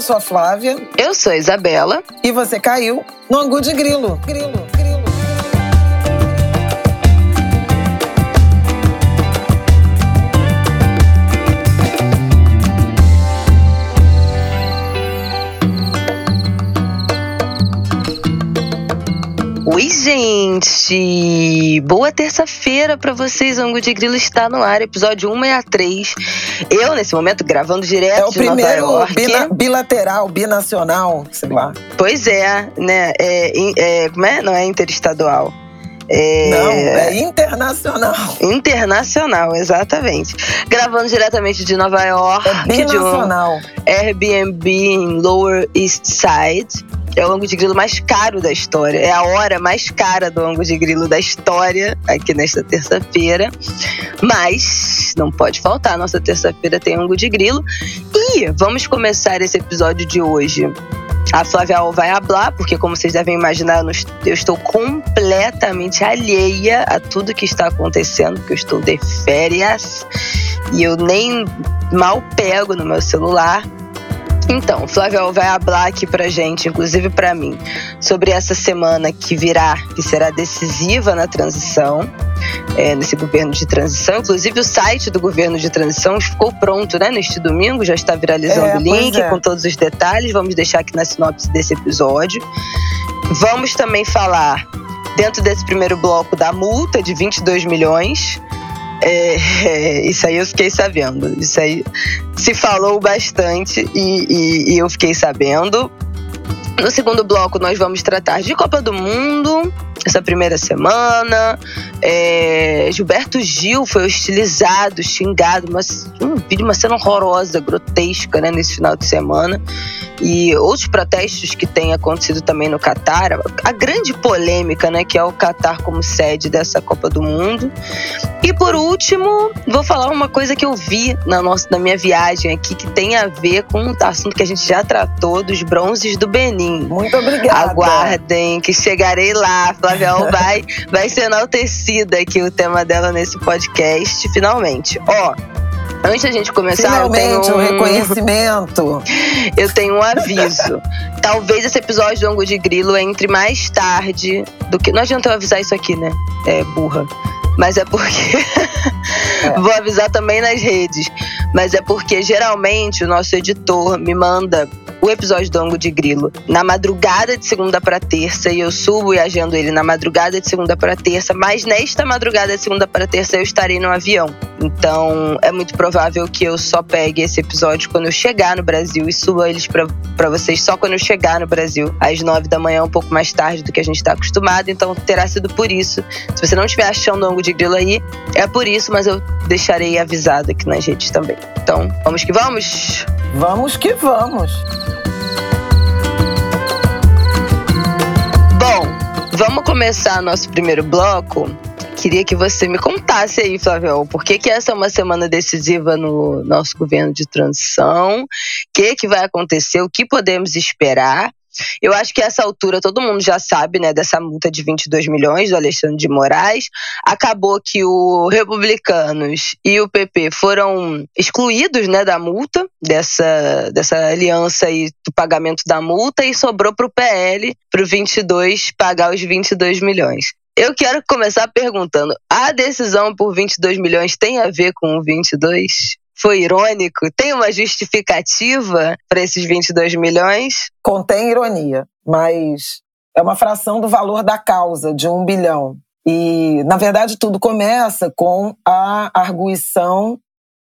eu sou a Flávia. Eu sou a Isabela. E você caiu no Angu de Grilo. Grilo. Oi, gente! Boa terça-feira para vocês. O Angu de Grilo está no ar, episódio 163. Eu, nesse momento, gravando direto É o de Nova primeiro bina- bilateral, binacional, sei lá. Pois é, né? É, é, como é? Não é interestadual. É... Não, é internacional. Internacional, exatamente. Gravando diretamente de Nova York, É de um binacional. Airbnb em Lower East Side. É o ângulo de grilo mais caro da história. É a hora mais cara do ângulo de grilo da história, aqui nesta terça-feira. Mas não pode faltar, nossa terça-feira tem ângulo de grilo. E vamos começar esse episódio de hoje. A Flávia vai hablar, porque como vocês devem imaginar, eu estou completamente alheia a tudo que está acontecendo, porque eu estou de férias e eu nem mal pego no meu celular. Então, Flávia vai falar aqui pra gente, inclusive pra mim, sobre essa semana que virá, que será decisiva na transição, é, nesse governo de transição. Inclusive, o site do governo de transição ficou pronto, né, neste domingo, já está viralizando É, o link é. com todos os detalhes. Vamos deixar aqui na sinopse desse episódio. Vamos também falar, dentro desse primeiro bloco, da multa de 22 milhões. É, é, isso aí eu fiquei sabendo. Isso aí se falou bastante e, e- e eu fiquei sabendo. No segundo bloco, nós vamos tratar de Copa do Mundo, essa primeira semana. É, Gilberto Gil foi hostilizado, xingado, mas um vídeo, uma cena horrorosa, grotesca, né, nesse final de semana. E outros protestos que têm acontecido também no Catar. A grande polêmica, né, que é o Catar como sede dessa Copa do Mundo. E por último, vou falar uma coisa que eu vi na, nossa, na minha viagem aqui, que tem a ver com um assunto que a gente já tratou, dos bronzes do Benin. Muito obrigada. Aguardem, que chegarei lá. Flávia vai, vai ser enaltecida aqui o tema dela nesse podcast, finalmente. Ó, antes da gente começar, eu tenho Finalmente, o um, reconhecimento. eu tenho um aviso. Talvez esse episódio do Angu de Grilo entre mais tarde do que. Não adianta eu avisar isso aqui, né? É burra. Mas é porque. Vou avisar também nas redes. Mas é porque geralmente o nosso editor me manda o episódio do Angu de Grilo na madrugada de segunda para terça e eu subo e agendo ele na madrugada de segunda para terça, mas nesta madrugada de segunda para terça eu estarei no avião. Então é muito provável que eu só pegue esse episódio quando eu chegar no Brasil e suba eles para vocês só quando eu chegar no Brasil, às nove da manhã, um pouco mais tarde do que a gente está acostumado. Então terá sido por isso. Se você não estiver achando o Angu de Grilo aí, é por isso, mas eu deixarei avisado aqui nas redes também. Então vamos que vamos! Vamos que vamos. Bom, vamos começar nosso primeiro bloco. Queria que você me contasse aí, Flavio, por que, que essa é uma semana decisiva no nosso governo de transição? O que, que vai acontecer? O que podemos esperar? Eu acho que a essa altura todo mundo já sabe, né, dessa multa de 22 milhões do Alexandre de Moraes. Acabou que o Republicanos e o PP foram excluídos, né, da multa, dessa, dessa aliança aí do pagamento da multa e sobrou para o PL, para o 22 pagar os 22 milhões. Eu quero começar perguntando: a decisão por 22 milhões tem a ver com o 22? Foi irônico? Tem uma justificativa para esses 22 milhões? Contém ironia, mas é uma fração do valor da causa, de um bilhão. E, na verdade, tudo começa com a arguição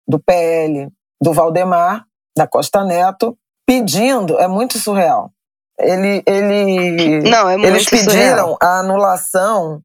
do PL do Valdemar, da Costa Neto, pedindo, é muito surreal. Ele, ele, Não, é muito eles pediram surreal. a anulação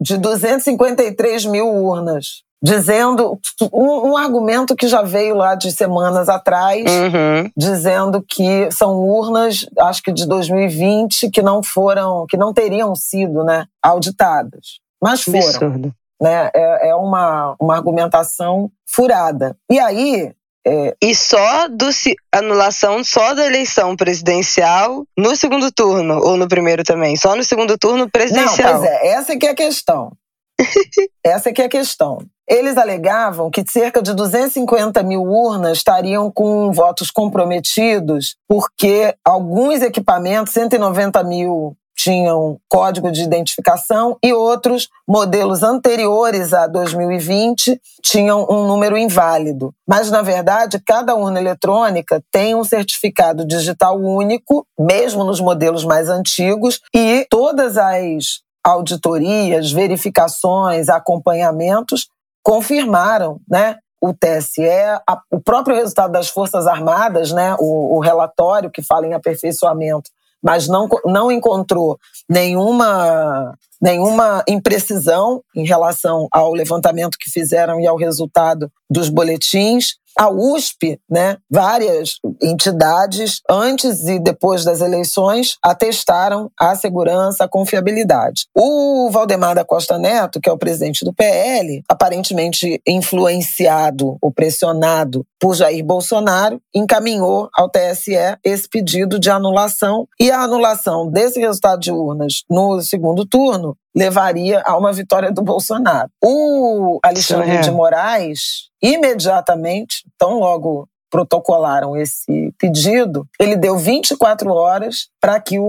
de 253 mil urnas, dizendo um, um argumento que já veio lá de semanas atrás, Uhum. dizendo que são urnas, acho que de 2020, que não foram, que não teriam sido, né, auditadas, mas foram Absurdo. né? É, é uma, uma argumentação furada. E aí, é, E só do anulação só da eleição presidencial no segundo turno ou no primeiro também, só no segundo turno não, presidencial. pois é, essa é que é a questão. essa é que é a questão. Eles alegavam que cerca de 250 mil urnas estariam com votos comprometidos, porque alguns equipamentos, 190 mil tinham código de identificação e outros modelos anteriores a 2020 tinham um número inválido. Mas, na verdade, cada urna eletrônica tem um certificado digital único, mesmo nos modelos mais antigos, e todas as auditorias, verificações, acompanhamentos confirmaram, né, o TSE, a, o próprio resultado das Forças Armadas, né, o, o relatório que fala em aperfeiçoamento mas não, não encontrou nenhuma, nenhuma imprecisão em relação ao levantamento que fizeram e ao resultado dos boletins a USP, né, várias entidades, antes e depois das eleições, atestaram a segurança, a confiabilidade. O Valdemar da Costa Neto, que é o presidente do PL, aparentemente influenciado ou pressionado por Jair Bolsonaro, encaminhou ao TSE esse pedido de anulação e a anulação desse resultado de urnas no segundo turno levaria a uma vitória do Bolsonaro. O Alexandre é. de Moraes, imediatamente, tão logo protocolaram esse pedido, ele deu 24 horas para que o,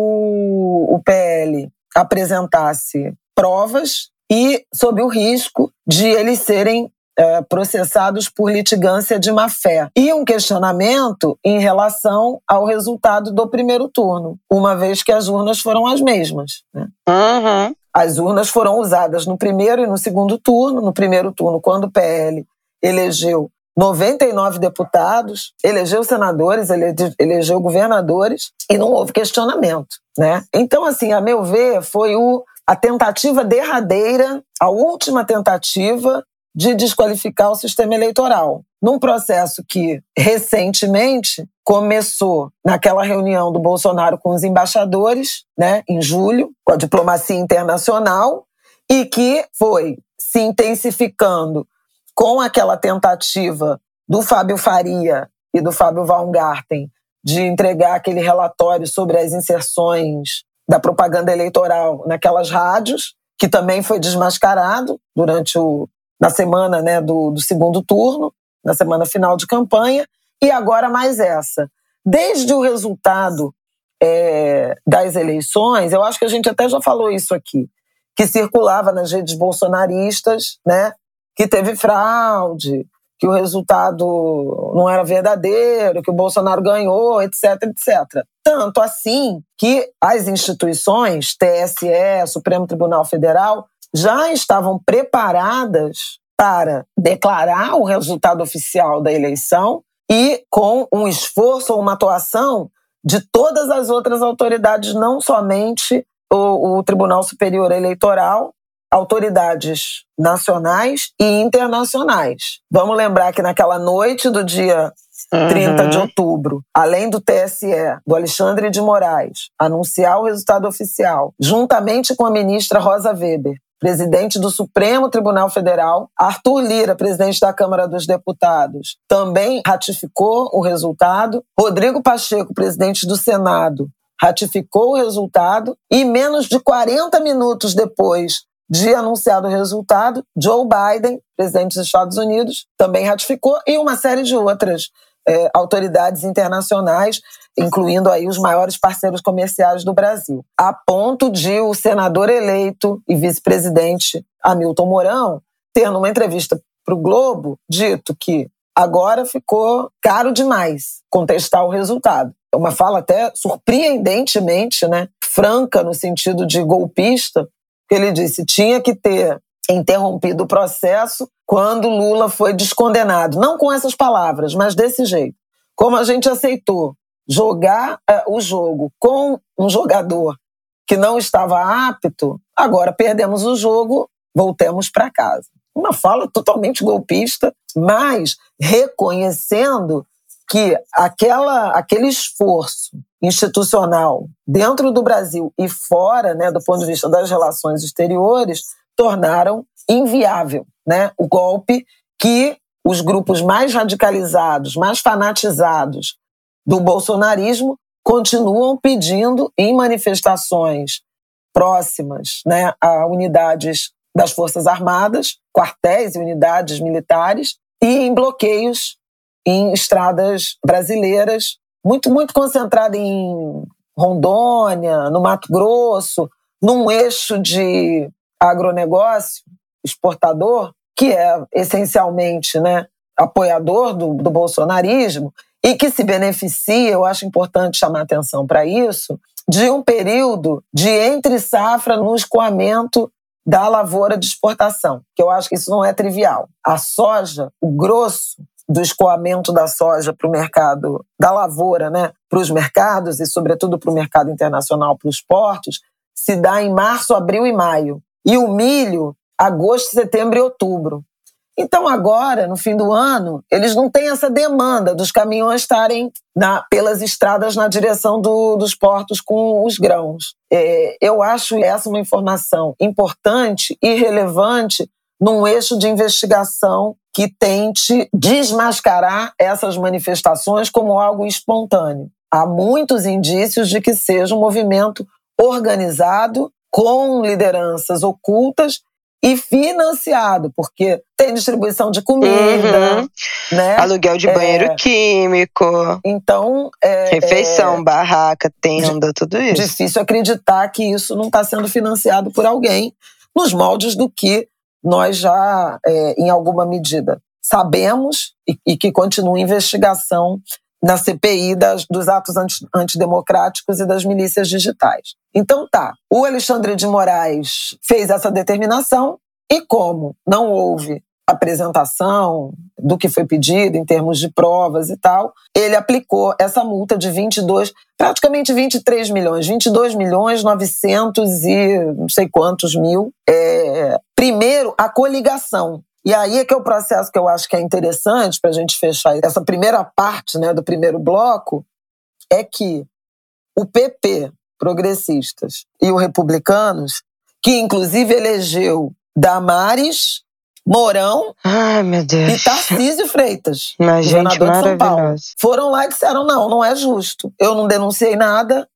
o PL apresentasse provas e sob o risco de eles serem é, processados por litigância de má-fé. E um questionamento em relação ao resultado do primeiro turno, uma vez que as urnas foram as mesmas. Né? Uhum. As urnas foram usadas no primeiro e no segundo turno. No primeiro turno, quando o PL elegeu 99 deputados, elegeu senadores, elegeu governadores e não houve questionamento, né? Então, assim, a meu ver, foi o, a tentativa derradeira, a última tentativa de desqualificar o sistema eleitoral. Num processo que, recentemente, começou naquela reunião do Bolsonaro com os embaixadores, né, em julho, com a diplomacia internacional, e que foi se intensificando com aquela tentativa do Fábio Faria e do Fábio Baumgarten de entregar aquele relatório sobre as inserções da propaganda eleitoral naquelas rádios, que também foi desmascarado durante o, na semana né, do, do segundo turno, na semana final de campanha, e agora mais essa. Desde o resultado é, das eleições, eu acho que a gente até já falou isso aqui, que circulava nas redes bolsonaristas, né, que teve fraude, que o resultado não era verdadeiro, que o Bolsonaro ganhou, etc, etc. Tanto assim que as instituições, TSE, Supremo Tribunal Federal, já estavam preparadas para declarar o resultado oficial da eleição e com um esforço ou uma atuação de todas as outras autoridades, não somente o, o Tribunal Superior Eleitoral, autoridades nacionais e internacionais. Vamos lembrar que naquela noite do dia 30 uhum. de outubro, além do TSE, do Alexandre de Moraes, anunciar o resultado oficial, juntamente com a ministra Rosa Weber, presidente do Supremo Tribunal Federal, Arthur Lira, presidente da Câmara dos Deputados, também ratificou o resultado. Rodrigo Pacheco, presidente do Senado, ratificou o resultado e menos de 40 minutos depois de anunciado o resultado, Joe Biden, presidente dos Estados Unidos, também ratificou e uma série de outras é, autoridades internacionais incluindo aí os maiores parceiros comerciais do Brasil, a ponto de o senador eleito e vice-presidente Hamilton Mourão ter numa entrevista para o Globo dito que agora ficou caro demais contestar o resultado. É uma fala até surpreendentemente, né, franca no sentido de golpista, ele disse tinha que ter interrompido o processo quando Lula foi descondenado. Não com essas palavras, mas desse jeito. Como a gente aceitou jogar uh, o jogo com um jogador que não estava apto, agora perdemos o jogo, voltemos para casa. Uma fala totalmente golpista, mas reconhecendo que aquela, aquele esforço institucional dentro do Brasil e fora, né, do ponto de vista das relações exteriores, tornaram inviável né, o golpe que os grupos mais radicalizados, mais fanatizados do bolsonarismo continuam pedindo em manifestações próximas né, a unidades das Forças Armadas, quartéis e unidades militares, e em bloqueios em estradas brasileiras, muito, muito concentrada em Rondônia, no Mato Grosso, num eixo de agronegócio exportador, que é essencialmente né, apoiador do, do bolsonarismo e que se beneficia, eu acho importante chamar atenção para isso, de um período de entre safra no escoamento da lavoura de exportação, que eu acho que isso não é trivial. A soja, o grosso do escoamento da soja para o mercado da lavoura, né, para os mercados e sobretudo para o mercado internacional, para os portos, se dá em março, abril e maio. E o milho, agosto, setembro e outubro. Então, agora, no fim do ano, eles não têm essa demanda dos caminhões estarem na, pelas estradas na direção do, dos portos com os grãos. É, eu acho essa uma informação importante e relevante num eixo de investigação que tente desmascarar essas manifestações como algo espontâneo. Há muitos indícios de que seja um movimento organizado com lideranças ocultas e financiado, porque tem distribuição de comida, uhum. né? Aluguel de banheiro é, químico. Então, é, refeição, é, barraca, tenda, tudo isso. Difícil acreditar que isso não está sendo financiado por alguém nos moldes do que nós já, é, em alguma medida, sabemos e, e que continua investigação na CPI das, dos atos anti, antidemocráticos e das milícias digitais. Então tá, o Alexandre de Moraes fez essa determinação e como não houve apresentação do que foi pedido em termos de provas e tal, ele aplicou essa multa de 22, praticamente 23 milhões, 22 milhões 900 e não sei quantos mil. É, primeiro, a coligação, e aí é que é o processo que eu acho que é interessante para a gente fechar essa primeira parte né, do primeiro bloco, é que o PP, progressistas, e o Republicanos, que inclusive elegeu Damares, Mourão Ai, e Tarcísio Freitas, Mas, governador de São Paulo. Foram lá e disseram: não, não é justo. Eu não denunciei nada,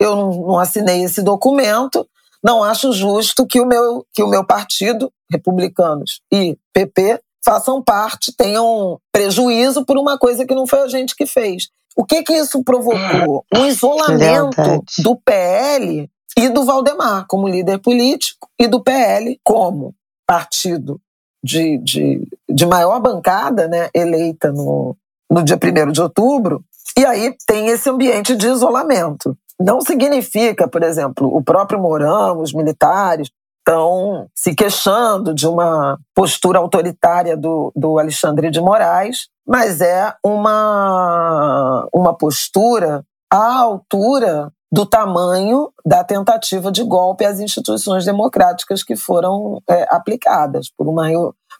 eu não, não assinei esse documento, não acho justo que o meu, que o meu partido, republicanos e PP, façam parte, tenham prejuízo por uma coisa que não foi a gente que fez. O que que isso provocou? Um isolamento do PL e do Valdemar como líder político e do PL como partido de, de, de maior bancada né, eleita no, no dia 1 de outubro. E aí tem esse ambiente de isolamento. Não significa, por exemplo, o próprio Mourão, os militares, estão se queixando de uma postura autoritária do, do Alexandre de Moraes, mas é uma, uma postura à altura do tamanho da tentativa de golpe às instituições democráticas que foram é, aplicadas por uma,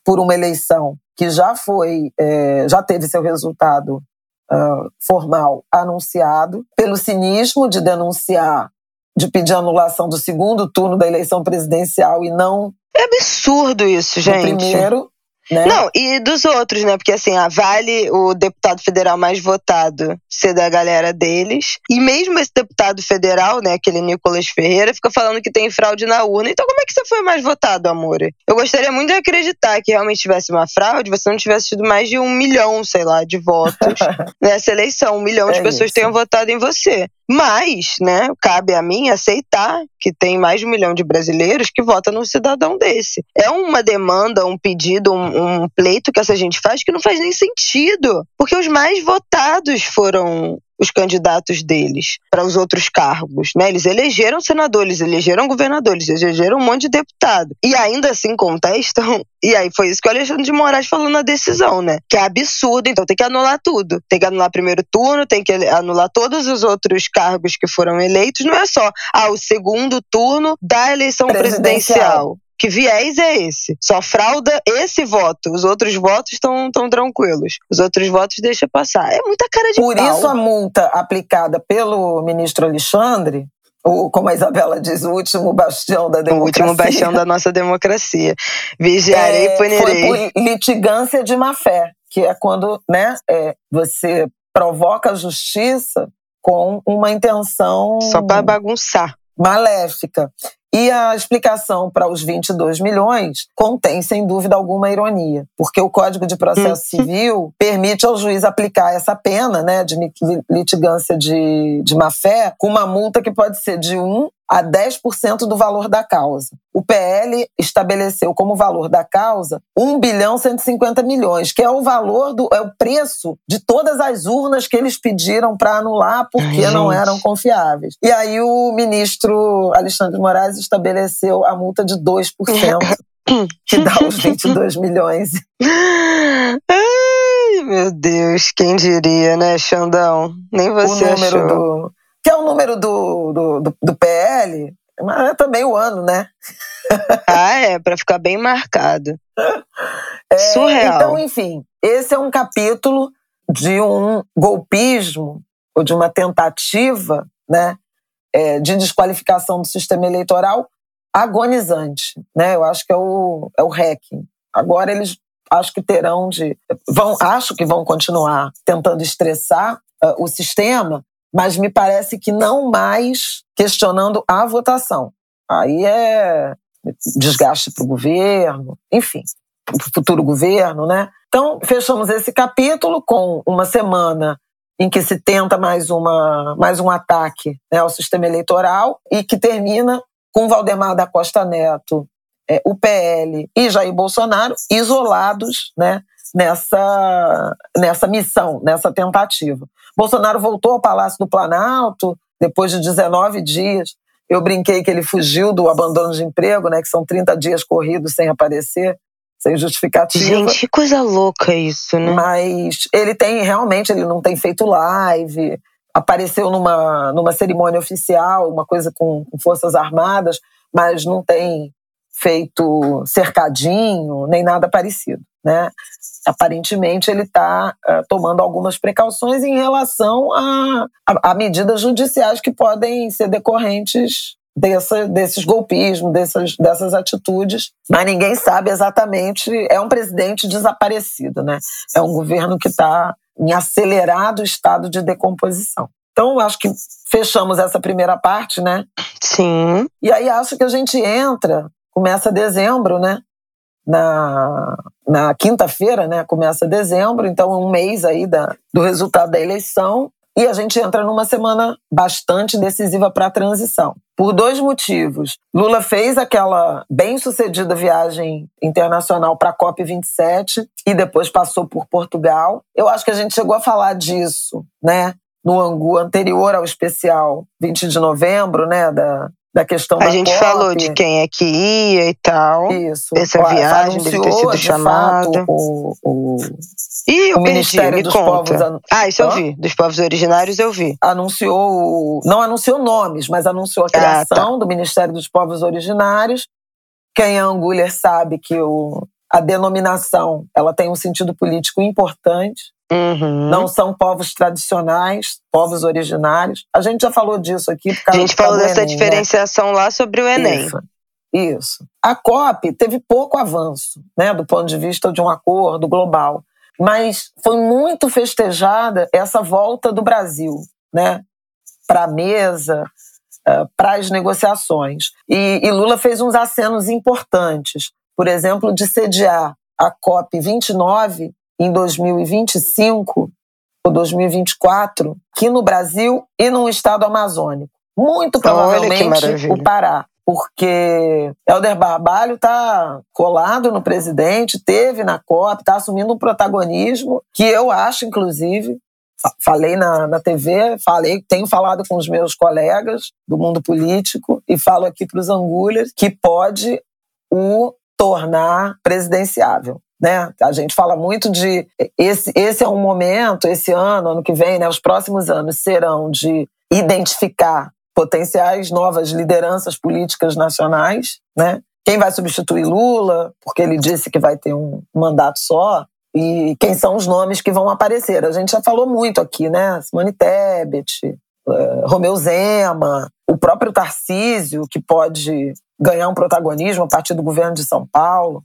por uma eleição que já foi, é, já teve seu resultado uh, formal anunciado, pelo cinismo de denunciar, de pedir anulação do segundo turno da eleição presidencial e não. É absurdo isso, gente. primeiro, né? Não, e dos outros, né? Porque assim, a Vale, o deputado federal mais votado, ser da galera deles. E mesmo esse deputado federal, né, aquele Nicolas Ferreira, fica falando que tem fraude na urna. Então, como é que você foi mais votado, amor? Eu gostaria muito de acreditar que realmente tivesse uma fraude, você não tivesse tido mais de um milhão, sei lá, de votos nessa eleição. Um milhão é de pessoas isso. tenham votado em você. Mas, né, cabe a mim aceitar que tem mais de um milhão de brasileiros que votam num cidadão desse. É uma demanda, um pedido, um, um pleito que essa gente faz que não faz nem sentido. Porque os mais votados foram os candidatos deles para os outros cargos, né? Eles elegeram senadores, elegeram governadores, elegeram um monte de deputado. E ainda assim contestam. E aí foi isso que o Alexandre de Moraes falou na decisão, né? Que é absurdo, então tem que anular tudo. Tem que anular primeiro turno, tem que anular todos os outros cargos que foram eleitos. Não é só ah, o segundo turno da eleição presidencial. presidencial. Que viés é esse? Só frauda esse voto. Os outros votos estão tão tranquilos. Os outros votos deixa passar. É muita cara de Por pau. isso a multa aplicada pelo ministro Alexandre o, como a Isabela diz, o último bastião da democracia. O último bastião da nossa democracia. Vigiarei é, e punirei. Foi por litigância de má fé, que é quando né, é, você provoca a justiça com uma intenção. Só para bagunçar. Maléfica. E a explicação para os 22 milhões contém, sem dúvida alguma, ironia, porque o Código de Processo hum. Civil permite ao juiz aplicar essa pena né, de litigância de, de má-fé com uma multa que pode ser de 1 a 10% do valor da causa. O PL estabeleceu como valor da causa 1 bilhão 150 milhões, que é o valor do é o preço de todas as urnas que eles pediram para anular porque Ai, não eram confiáveis. E aí o ministro Alexandre Moraes estabeleceu a multa de 2%, que dá os 22 milhões. Ai, meu Deus, quem diria, né, Xandão? Nem você o número achou. Do, que é o número do, do, do, do PL, mas é também o ano, né? ah, é, para ficar bem marcado. É, Surreal. Então, enfim, esse é um capítulo de um golpismo ou de uma tentativa né, é, de desqualificação do sistema eleitoral agonizante. Né? Eu acho que é o, é o hacking. Agora eles acho que terão de. vão Acho que vão continuar tentando estressar uh, o sistema, mas me parece que não mais questionando a votação. Aí é desgaste para o governo, enfim, para o futuro governo, né? Então, fechamos esse capítulo com uma semana em que se tenta mais, uma, mais um ataque né, ao sistema eleitoral e que termina com Valdemar da Costa Neto, é, o PL e Jair Bolsonaro isolados né, nessa, nessa missão, nessa tentativa. Bolsonaro voltou ao Palácio do Planalto depois de 19 dias. Eu brinquei que ele fugiu do abandono de emprego, né, que são 30 dias corridos sem aparecer, sem justificativa. Gente, que coisa louca isso, né? Mas ele tem, realmente, ele não tem feito live, apareceu numa, numa cerimônia oficial, uma coisa com, com Forças Armadas, mas não tem feito cercadinho, nem nada parecido. Né? Aparentemente, ele está uh, eh, tomando algumas precauções em relação a, a, a, medidas judiciais que podem ser decorrentes dessa, desses golpismos, dessas, dessas atitudes, mas ninguém sabe exatamente. É um presidente desaparecido, né? é um governo que está em acelerado estado de decomposição. Então, acho que fechamos essa primeira parte, né? Sim. E aí acho que a gente entra, começa dezembro, né? na, na quinta-feira, né? Começa dezembro, então um mês aí da, do resultado da eleição. E a gente entra numa semana bastante decisiva para a transição. Por dois motivos. Lula fez aquela bem-sucedida viagem internacional para a COP27 e depois passou por Portugal. Eu acho que a gente chegou a falar disso, né? No Angu anterior ao especial 20 de novembro, né? Da, da questão a da gente COP. falou de quem é que ia e tal. Isso. Essa viagem deve ter sido chamada. O, o, Ih, eu o perdi, Ministério me dos conta. Povos. Ah, isso Hã? eu vi. Dos povos originários eu vi. Anunciou, não anunciou nomes, mas anunciou a criação ah, tá. do Ministério dos Povos Originários. Quem é Anguler sabe que o, a denominação ela tem um sentido político importante. Uhum. Não são povos tradicionais, povos originários. A gente já falou disso aqui. a gente falou dessa Enem, né? diferenciação né? lá sobre o Enem. Isso. Isso. A COP teve pouco avanço, né, do ponto de vista de um acordo global, mas foi muito festejada essa volta do Brasil, né, para a mesa, uh, para as negociações. E, e Lula fez uns acenos importantes, por exemplo, de sediar a COP 29 em 2025 ou 2024 aqui no Brasil e no estado amazônico. Muito provavelmente o Pará, porque Helder Barbalho está colado no presidente, teve na COP, está assumindo um protagonismo que eu acho, inclusive, falei na, na TV, falei, tenho falado com os meus colegas do mundo político e falo aqui para os angulhas que pode o tornar presidenciável. Né? A gente fala muito de esse, esse é um momento, esse ano, ano que vem, né? os próximos anos serão de identificar potenciais novas lideranças políticas nacionais, né? Quem vai substituir Lula, porque ele disse que vai ter um mandato só, e quem são os nomes que vão aparecer. A gente já falou muito aqui, né? Simone Tebet, uh, Romeu Zema, o próprio Tarcísio, que pode ganhar um protagonismo a partir do governo de São Paulo.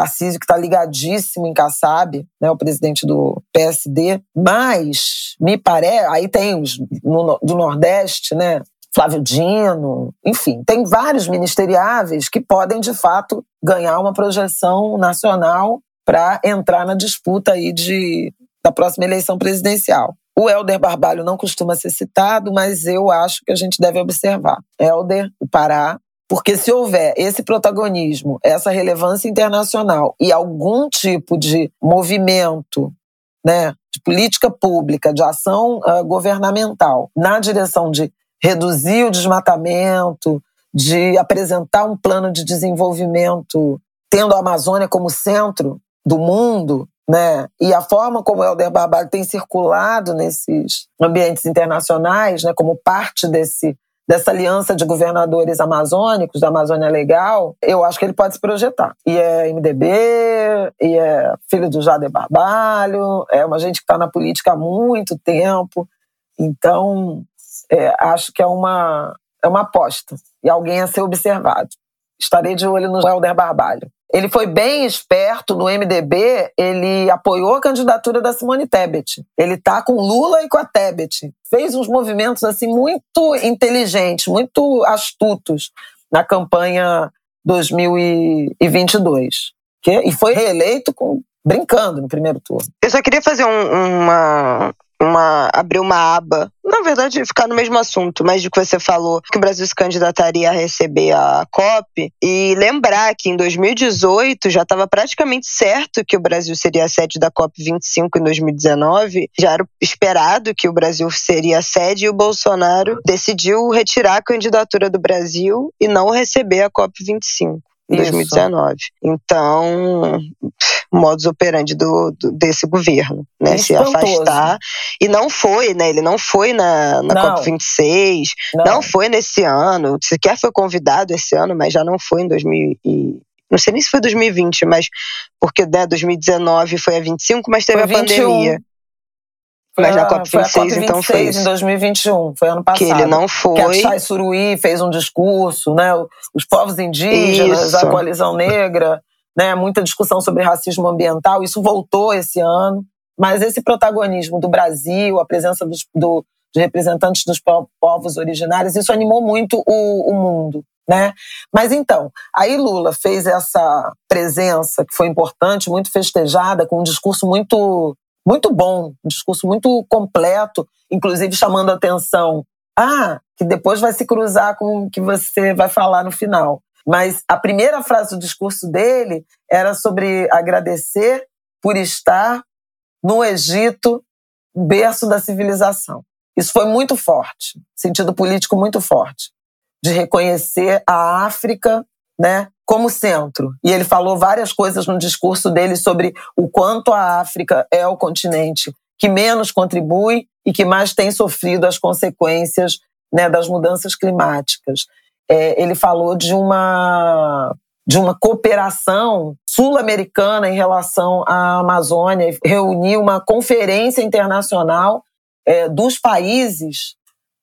Tarcísio, que está ligadíssimo em Kassab, né, o presidente do PSD, mas me parece, aí tem os no, do Nordeste, né, Flávio Dino, enfim, tem vários ministeriáveis que podem, de fato, ganhar uma projeção nacional para entrar na disputa aí de, da próxima eleição presidencial. O Helder Barbalho não costuma ser citado, mas eu acho que a gente deve observar. Helder, o Pará, porque se houver esse protagonismo, essa relevância internacional e algum tipo de movimento, né, de política pública, de ação uh, governamental na direção de reduzir o desmatamento, de apresentar um plano de desenvolvimento tendo a Amazônia como centro do mundo, né? E a forma como o Helder Barbalho tem circulado nesses ambientes internacionais, né, como parte desse dessa aliança de governadores amazônicos, da Amazônia Legal, eu acho que ele pode se projetar. E é MDB, e é filho do Jader Barbalho, é uma gente que está na política há muito tempo. Então, é, acho que é uma, é uma aposta e alguém a ser observado. Estarei de olho no Helder Barbalho. Ele foi bem esperto no MDB, ele apoiou a candidatura da Simone Tebet. Ele tá com Lula e com a Tebet. Fez uns movimentos assim muito inteligentes, muito astutos na campanha 2022. Que, e foi reeleito com, brincando no primeiro turno. Eu só queria fazer um, uma, uma abrir uma aba, na verdade ficar no mesmo assunto, mas de que você falou que o Brasil se candidataria a receber a COP e lembrar que em 2018 já estava praticamente certo que o Brasil seria a sede da COP 25 em 2019, já era esperado que o Brasil seria a sede e o Bolsonaro decidiu retirar a candidatura do Brasil e não receber a COP 25 em 2019. Então, modus operandi do, do desse governo, né? Se afastar. E não foi, né? Ele não foi na, na COP26, não. não foi nesse ano, sequer foi convidado esse ano, mas já não foi em 2000 e, não sei nem se foi 2020, mas porque né, 2019 foi a 25, mas teve foi a 21. pandemia. Mas na COP26, então foi em 2021, foi ano passado. Que ele não foi. Que a Chay Suruí fez um discurso, né? Os povos indígenas, isso. a coalizão negra, né? Muita discussão sobre racismo ambiental. Isso voltou esse ano. Mas esse protagonismo do Brasil, a presença dos, do, de representantes dos povos originários, isso animou muito o, o mundo. Né? Mas então, aí Lula fez essa presença que foi importante, muito festejada, com um discurso muito muito bom, um discurso muito completo, inclusive chamando a atenção. Ah, que depois vai se cruzar com o que você vai falar no final. Mas a primeira frase do discurso dele era sobre agradecer por estar no Egito, berço da civilização. Isso foi muito forte, sentido político muito forte, de reconhecer a África né, como centro. E ele falou várias coisas no discurso dele sobre o quanto a África é o continente que menos contribui e que mais tem sofrido as consequências né, das mudanças climáticas. É, ele falou de uma de uma cooperação sul-americana em relação à Amazônia, reuniu uma conferência internacional é, dos países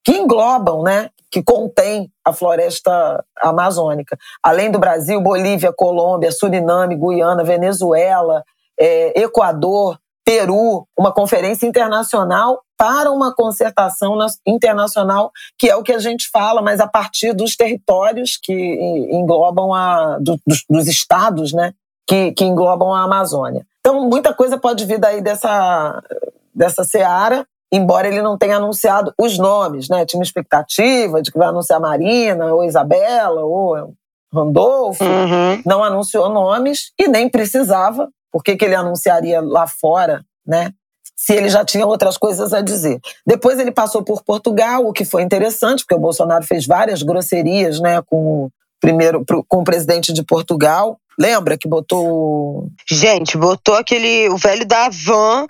que englobam, né, que contém a floresta amazônica. Além do Brasil, Bolívia, Colômbia, Suriname, Guiana, Venezuela, é, Equador, Peru, uma conferência internacional para uma concertação internacional, que é o que a gente fala, mas a partir dos territórios que englobam a. dos, dos estados, né? Que, que englobam a Amazônia. Então, muita coisa pode vir daí dessa, dessa seara, embora ele não tenha anunciado os nomes, né? Tinha uma expectativa de que vai anunciar Marina, ou Isabela, ou Randolfo. Uhum. Não anunciou nomes e nem precisava. Por que, que ele anunciaria lá fora, né? Se ele já tinha outras coisas a dizer. Depois ele passou por Portugal, o que foi interessante, porque o Bolsonaro fez várias grosserias, né, com o primeiro com o presidente de Portugal. Lembra que botou. Gente, botou aquele. o velho da van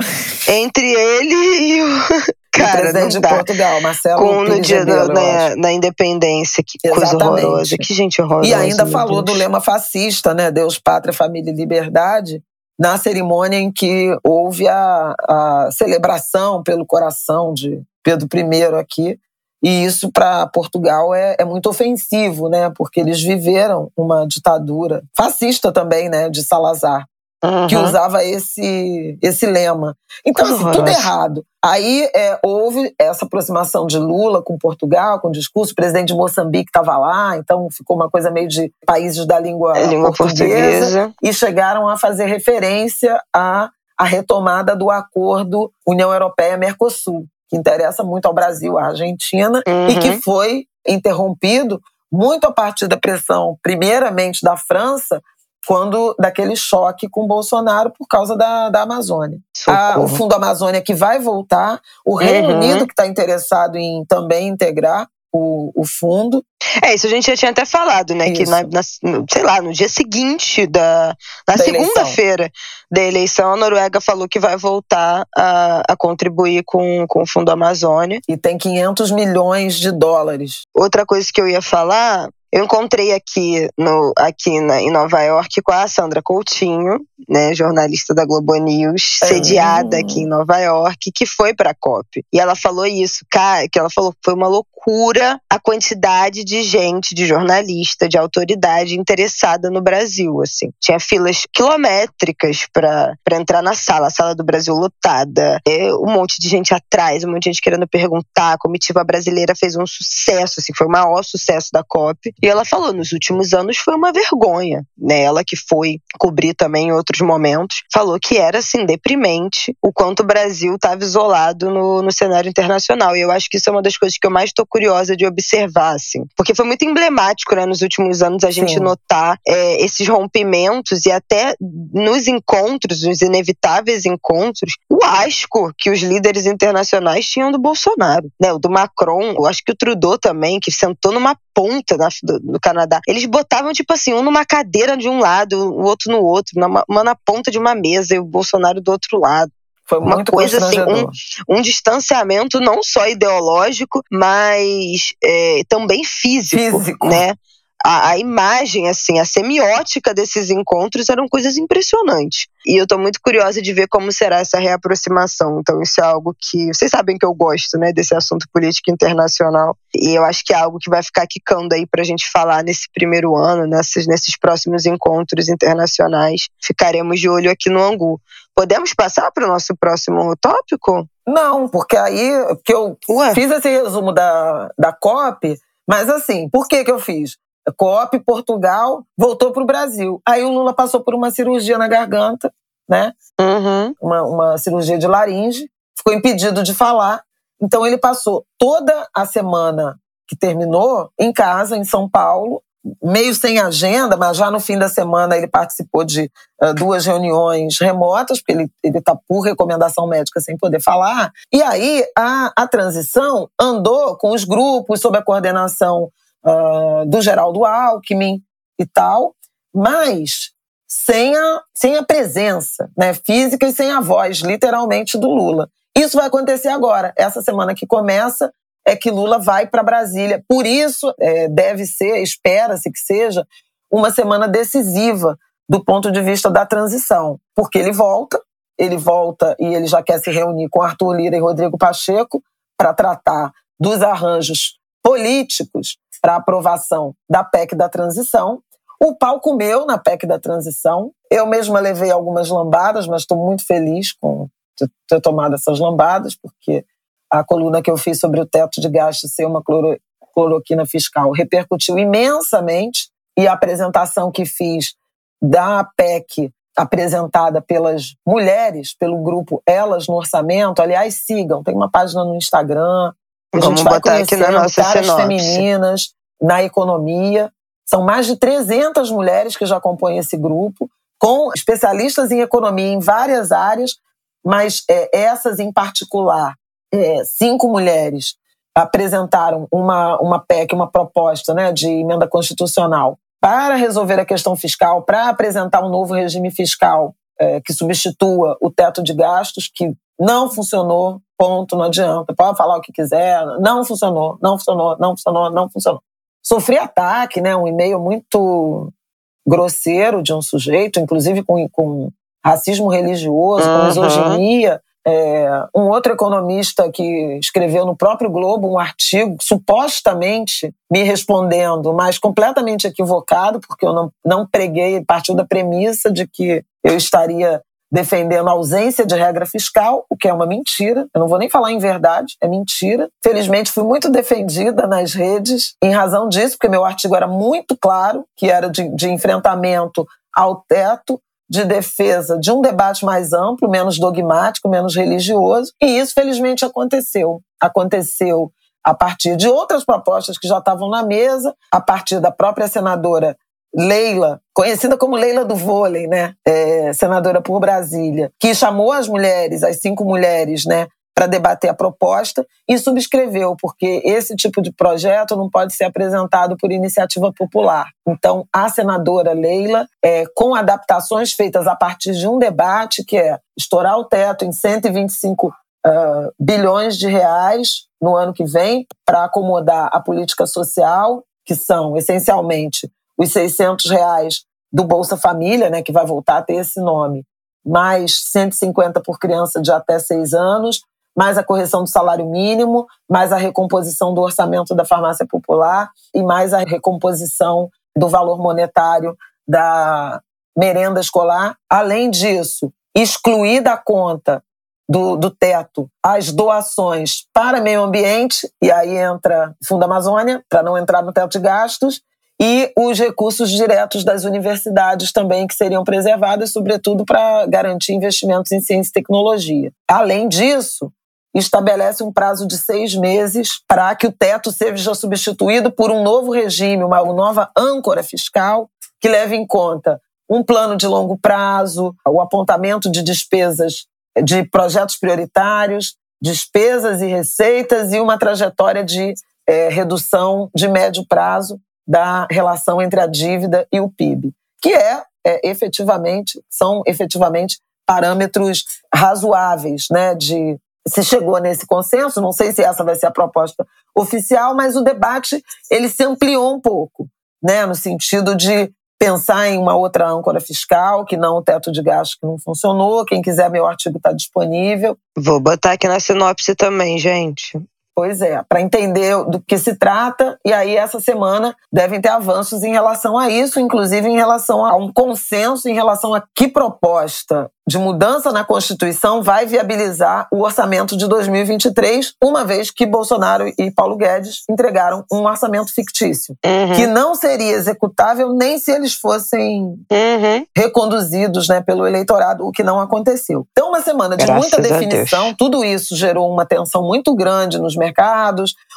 entre ele e o. Cara, o presidente de Portugal, Marcelo Com, no dia da, na, na, independência, que Exatamente. coisa horrorosa, que gente horrorosa. E ainda falou Deus. do lema fascista, né? Deus, pátria, família e liberdade, na cerimônia em que houve a, a celebração pelo coração de Pedro I aqui. E isso para Portugal é, é, muito ofensivo, né? Porque eles viveram uma ditadura fascista também, né? De Salazar. uhum. que usava esse, esse lema. Então, assim, tudo errado. Aí é, houve essa aproximação de Lula com Portugal, com o discurso. O presidente de Moçambique estava lá, então ficou uma coisa meio de países da língua, é, língua portuguesa, portuguesa. E chegaram a fazer referência à, à retomada do acordo União Europeia-Mercosul, que interessa muito ao Brasil, à Argentina, uhum. e que uhum. foi interrompido muito a partir da pressão, primeiramente da França, quando daquele choque com Bolsonaro por causa da, da Amazônia. A, o Fundo Amazônia que vai voltar, o Reino uhum. Unido que está interessado em também integrar o, o fundo. É, isso a gente já tinha até falado, né? Isso. Que na, na, sei lá, no dia seguinte da, na segunda-feira da eleição, a Noruega falou que vai voltar a, a contribuir com, com o Fundo Amazônia. E tem 500 milhões de dólares. Outra coisa que eu ia falar eu encontrei aqui, no, aqui na, em Nova York com a Sandra Coutinho, né, jornalista da Globo News, sediada aqui em Nova York, que foi para a COP. E ela falou isso, cara, que ela falou que foi uma loucura a quantidade de gente, de jornalista, de autoridade interessada no Brasil, assim. Tinha filas quilométricas para entrar na sala, a sala do Brasil lotada, é, um monte de gente atrás, um monte de gente querendo perguntar. A comitiva brasileira fez um sucesso, assim, foi o maior sucesso da COP. E ela falou, nos últimos anos foi uma vergonha, né? Ela que foi cobrir também em outros momentos, falou que era assim deprimente o quanto o Brasil estava isolado no, no cenário internacional. E eu acho que isso é uma das coisas que eu mais estou curiosa de observar, assim, porque foi muito emblemático, né, nos últimos anos a gente Sim. notar é, esses rompimentos e até nos encontros, nos inevitáveis encontros, o asco que os líderes internacionais tinham do Bolsonaro, né? O do Macron, eu acho que o Trudeau também, que sentou numa ponta da, do, do, Canadá. Eles botavam, tipo assim, um numa cadeira de um lado, o outro no outro, uma, uma na ponta de uma mesa e o Bolsonaro do outro lado. Foi uma coisa assim, um, um, distanciamento não só ideológico, mas é, também físico, físico, né? A, a, imagem, assim, a semiótica desses encontros eram coisas impressionantes. E eu estou muito curiosa de ver como será essa reaproximação. Então, isso é algo que. Vocês sabem que eu gosto, né, desse assunto político internacional. E eu acho que é algo que vai ficar quicando aí para a gente falar nesse primeiro ano, nesses, nesses próximos encontros internacionais. Ficaremos de olho aqui no Angu. Podemos passar para o nosso próximo tópico? Não, porque aí que eu Ué? fiz esse resumo da, da COP, mas assim, por que, que eu fiz? COP, Portugal, voltou para o Brasil. Aí o Lula passou por uma cirurgia na garganta, né? Uhum. Uma, uma cirurgia de laringe, ficou impedido de falar. Então ele passou toda a semana que terminou em casa, em São Paulo, meio sem agenda, mas já no fim da semana ele participou de uh, duas reuniões remotas, porque ele está por recomendação médica sem poder falar. E aí a, a transição andou com os grupos sob a coordenação uh, do Geraldo Alckmin e tal, mas sem a, sem a presença né, física e sem a voz, literalmente, do Lula. Isso vai acontecer agora. Essa semana que começa é que Lula vai para Brasília. Por isso, é, deve ser, espera-se que seja, uma semana decisiva do ponto de vista da transição. Porque ele volta, ele volta e ele já quer se reunir com Arthur Lira e Rodrigo Pacheco para tratar dos arranjos políticos para aprovação da PEC da transição. O pau comeu na PEC da transição. Eu mesma levei algumas lambadas, mas estou muito feliz com ter tomado essas lambadas, porque a coluna que eu fiz sobre o teto de gastos ser uma cloro, cloroquina fiscal repercutiu imensamente e a apresentação que fiz da PEC apresentada pelas mulheres, pelo grupo Elas no Orçamento, aliás, sigam, tem uma página no Instagram, a Vamos gente vai botar aqui na nossa caras sinopse. femininas na economia. São mais de 300 mulheres que já compõem esse grupo, com especialistas em economia em várias áreas, mas é, essas em particular, é, cinco mulheres apresentaram uma, uma PEC, uma proposta né, de emenda constitucional para resolver a questão fiscal, para apresentar um novo regime fiscal é, que substitua o teto de gastos, que não funcionou, ponto, não adianta. Pode falar o que quiser, não funcionou, não funcionou, não funcionou, não funcionou. Sofri ataque, né? Um e-mail muito grosseiro de um sujeito, inclusive com, com racismo religioso, uhum. com misoginia. É, um outro economista que escreveu no próprio Globo um artigo, supostamente me respondendo, mas completamente equivocado, porque eu não, não preguei, partiu da premissa de que eu estaria defendendo a ausência de regra fiscal, o que é uma mentira. Eu não vou nem falar em verdade, é mentira. Felizmente, fui muito defendida nas redes em razão disso, porque meu artigo era muito claro, que era de, de enfrentamento ao teto, de defesa de um debate mais amplo, menos dogmático, menos religioso. E isso, felizmente, aconteceu. Aconteceu a partir de outras propostas que já estavam na mesa, a partir da própria senadora Leila, conhecida como Leila do vôlei, né, é, senadora por Brasília, que chamou as mulheres, as cinco mulheres, né, para debater a proposta e subscreveu, porque esse tipo de projeto não pode ser apresentado por iniciativa popular. Então, a senadora Leila, é, com adaptações feitas a partir de um debate que é estourar o teto em 125 uh, ah, bilhões de reais no ano que vem para acomodar a política social, que são essencialmente os 600 reais do Bolsa Família, né, que vai voltar a ter esse nome, mais 150 por criança de até seis anos, mais a correção do salário mínimo, mais a recomposição do orçamento da farmácia popular e mais a recomposição do valor monetário da merenda escolar. Além disso, excluir da conta do, do teto as doações para meio ambiente, e aí entra Fundo Amazônia, para não entrar no teto de gastos, e os recursos diretos das universidades também que seriam preservados, sobretudo para garantir investimentos em ciência e tecnologia. Além disso, estabelece um prazo de seis meses para que o teto seja substituído por um novo regime, uma nova âncora fiscal que leve em conta um plano de longo prazo, o apontamento de despesas de projetos prioritários, despesas e receitas e uma trajetória de é, redução de médio prazo da relação entre a dívida e o PIB, que é, é efetivamente, são efetivamente parâmetros razoáveis, né, de se chegou nesse consenso, não sei se essa vai ser a proposta oficial, mas o debate ele se ampliou um pouco, né, no sentido de pensar em uma outra âncora fiscal, que não o teto de gastos que não funcionou. Quem quiser, meu artigo está disponível. Vou botar aqui na sinopse também, gente. Pois é, para entender do que se trata, e aí essa semana devem ter avanços em relação a isso, inclusive em relação a um consenso em relação a que proposta de mudança na Constituição vai viabilizar o orçamento de 2023, uma vez que Bolsonaro e Paulo Guedes entregaram um orçamento fictício, uhum. que não seria executável nem se eles fossem uhum. reconduzidos né, pelo eleitorado, o que não aconteceu. Então, uma semana de Graças muita definição, tudo isso gerou uma tensão muito grande nos mercados,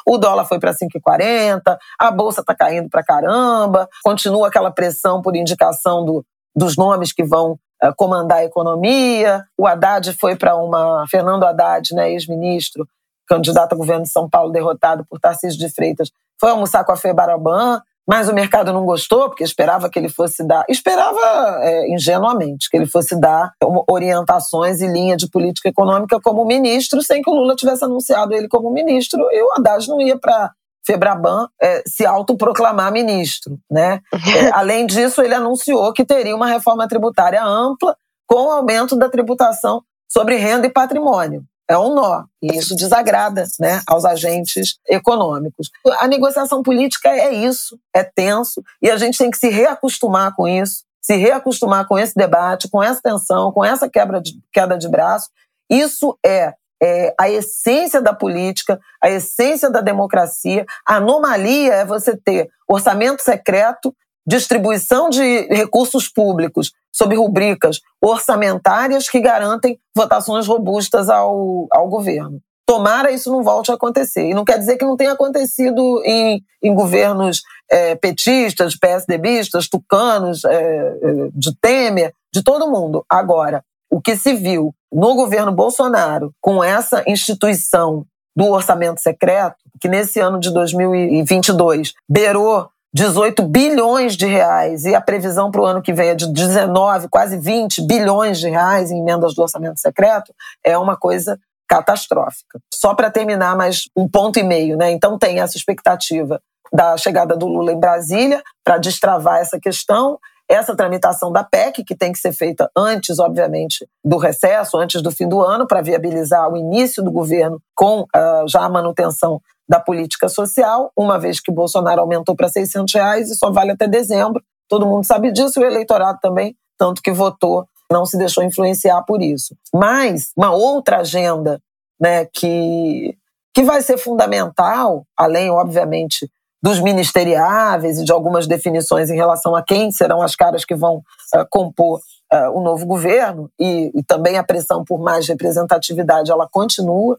o dólar foi para 5,40, a bolsa está caindo para caramba, continua aquela pressão por indicação do, dos nomes que vão uh, comandar a economia. O Haddad foi para uma. Fernando Haddad, né, ex-ministro, candidato a governo de São Paulo, derrotado por Tarcísio de Freitas, foi almoçar com a Febraban, mas o mercado não gostou, porque esperava que ele fosse dar. Esperava é, ingenuamente que ele fosse dar orientações e linha de política econômica como ministro, sem que o Lula tivesse anunciado ele como ministro, e o Haddad não ia para Febraban é, se autoproclamar ministro. Né? É, além disso, ele anunciou que teria uma reforma tributária ampla com o aumento da tributação sobre renda e patrimônio. É um nó, e isso desagrada né, aos agentes econômicos. A negociação política é isso, é tenso, e a gente tem que se reacostumar com isso, se reacostumar com esse debate, com essa tensão, com essa quebra de, queda de braço. Isso é é, a essência da política, a essência da democracia. A anomalia é você ter orçamento secreto, distribuição de recursos públicos sob rubricas orçamentárias que garantem votações robustas ao, ao governo. Tomara isso não volte a acontecer. E não quer dizer que não tenha acontecido em, em governos é, petistas, PSDBistas, tucanos, é, é, de Temer, de todo mundo. Agora, o que se viu no governo Bolsonaro com essa instituição do orçamento secreto, que nesse ano de 2022 beirou 18 bilhões de reais e a previsão para o ano que vem é de 19, quase 20 bilhões de reais em emendas do orçamento secreto, é uma coisa catastrófica. Só para terminar, mais um ponto e meio, né? Então tem essa expectativa da chegada do Lula em Brasília para destravar essa questão essa tramitação da PEC, que tem que ser feita antes, obviamente, do recesso, antes do fim do ano, para viabilizar o início do governo com uh, já a manutenção da política social, uma vez que Bolsonaro aumentou para 600 reais e só vale até dezembro. Todo mundo sabe disso, o eleitorado também, tanto que votou não se deixou influenciar por isso. Mas uma outra agenda né, que, que vai ser fundamental, além, obviamente, dos ministeriáveis e de algumas definições em relação a quem serão as caras que vão uh, compor uh, o novo governo, e, e, também a pressão por mais representatividade, ela continua.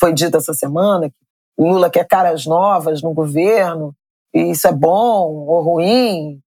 Foi dito essa semana que Lula quer caras novas no governo, e isso é bom ou ruim,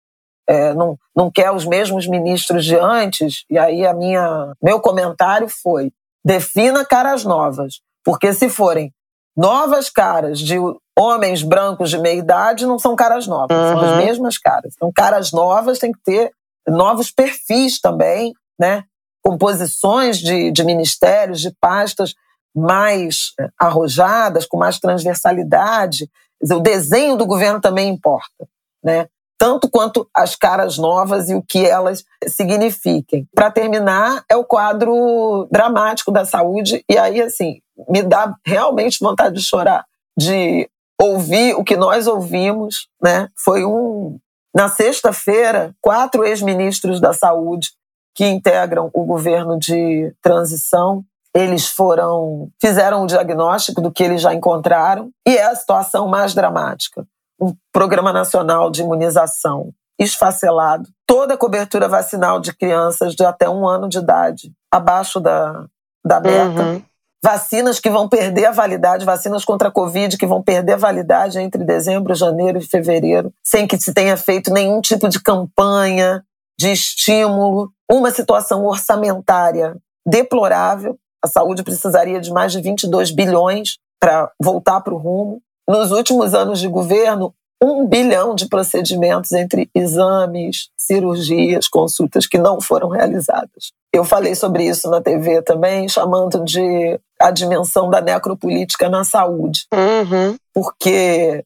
é, não, não quer os mesmos ministros de antes. E aí a minha meu comentário foi: defina caras novas, porque se forem novas caras de homens brancos de meia idade, não são caras novas, uhum. são as mesmas caras. Então, caras novas tem que ter novos perfis também, né? Composições de, de ministérios, de pastas mais é, arrojadas, com mais transversalidade. Dizer, o desenho do governo também importa, né? tanto quanto as caras novas e o que elas signifiquem. Para terminar, é o quadro dramático da saúde, e aí, assim, me dá realmente vontade de chorar, de ouvir o que nós ouvimos, né? Foi um. Na sexta-feira, quatro ex-ministros da saúde que integram o governo de transição eles foram fizeram o diagnóstico do que eles já encontraram e é a situação mais dramática um programa nacional de imunização esfacelado, toda a cobertura vacinal de crianças de até um ano de idade, abaixo da, da meta. Uhum. Vacinas que vão perder a validade, vacinas contra a Covid que vão perder a validade entre dezembro, janeiro e fevereiro, sem que se tenha feito nenhum tipo de campanha de estímulo. Uma situação orçamentária deplorável. A saúde precisaria de mais de 22 bilhões para voltar para o rumo nos últimos anos de governo, um bilhão de procedimentos entre exames, cirurgias, consultas que não foram realizadas. Eu falei sobre isso na TV também, chamando de a dimensão da necropolítica na saúde. Uhum. Porque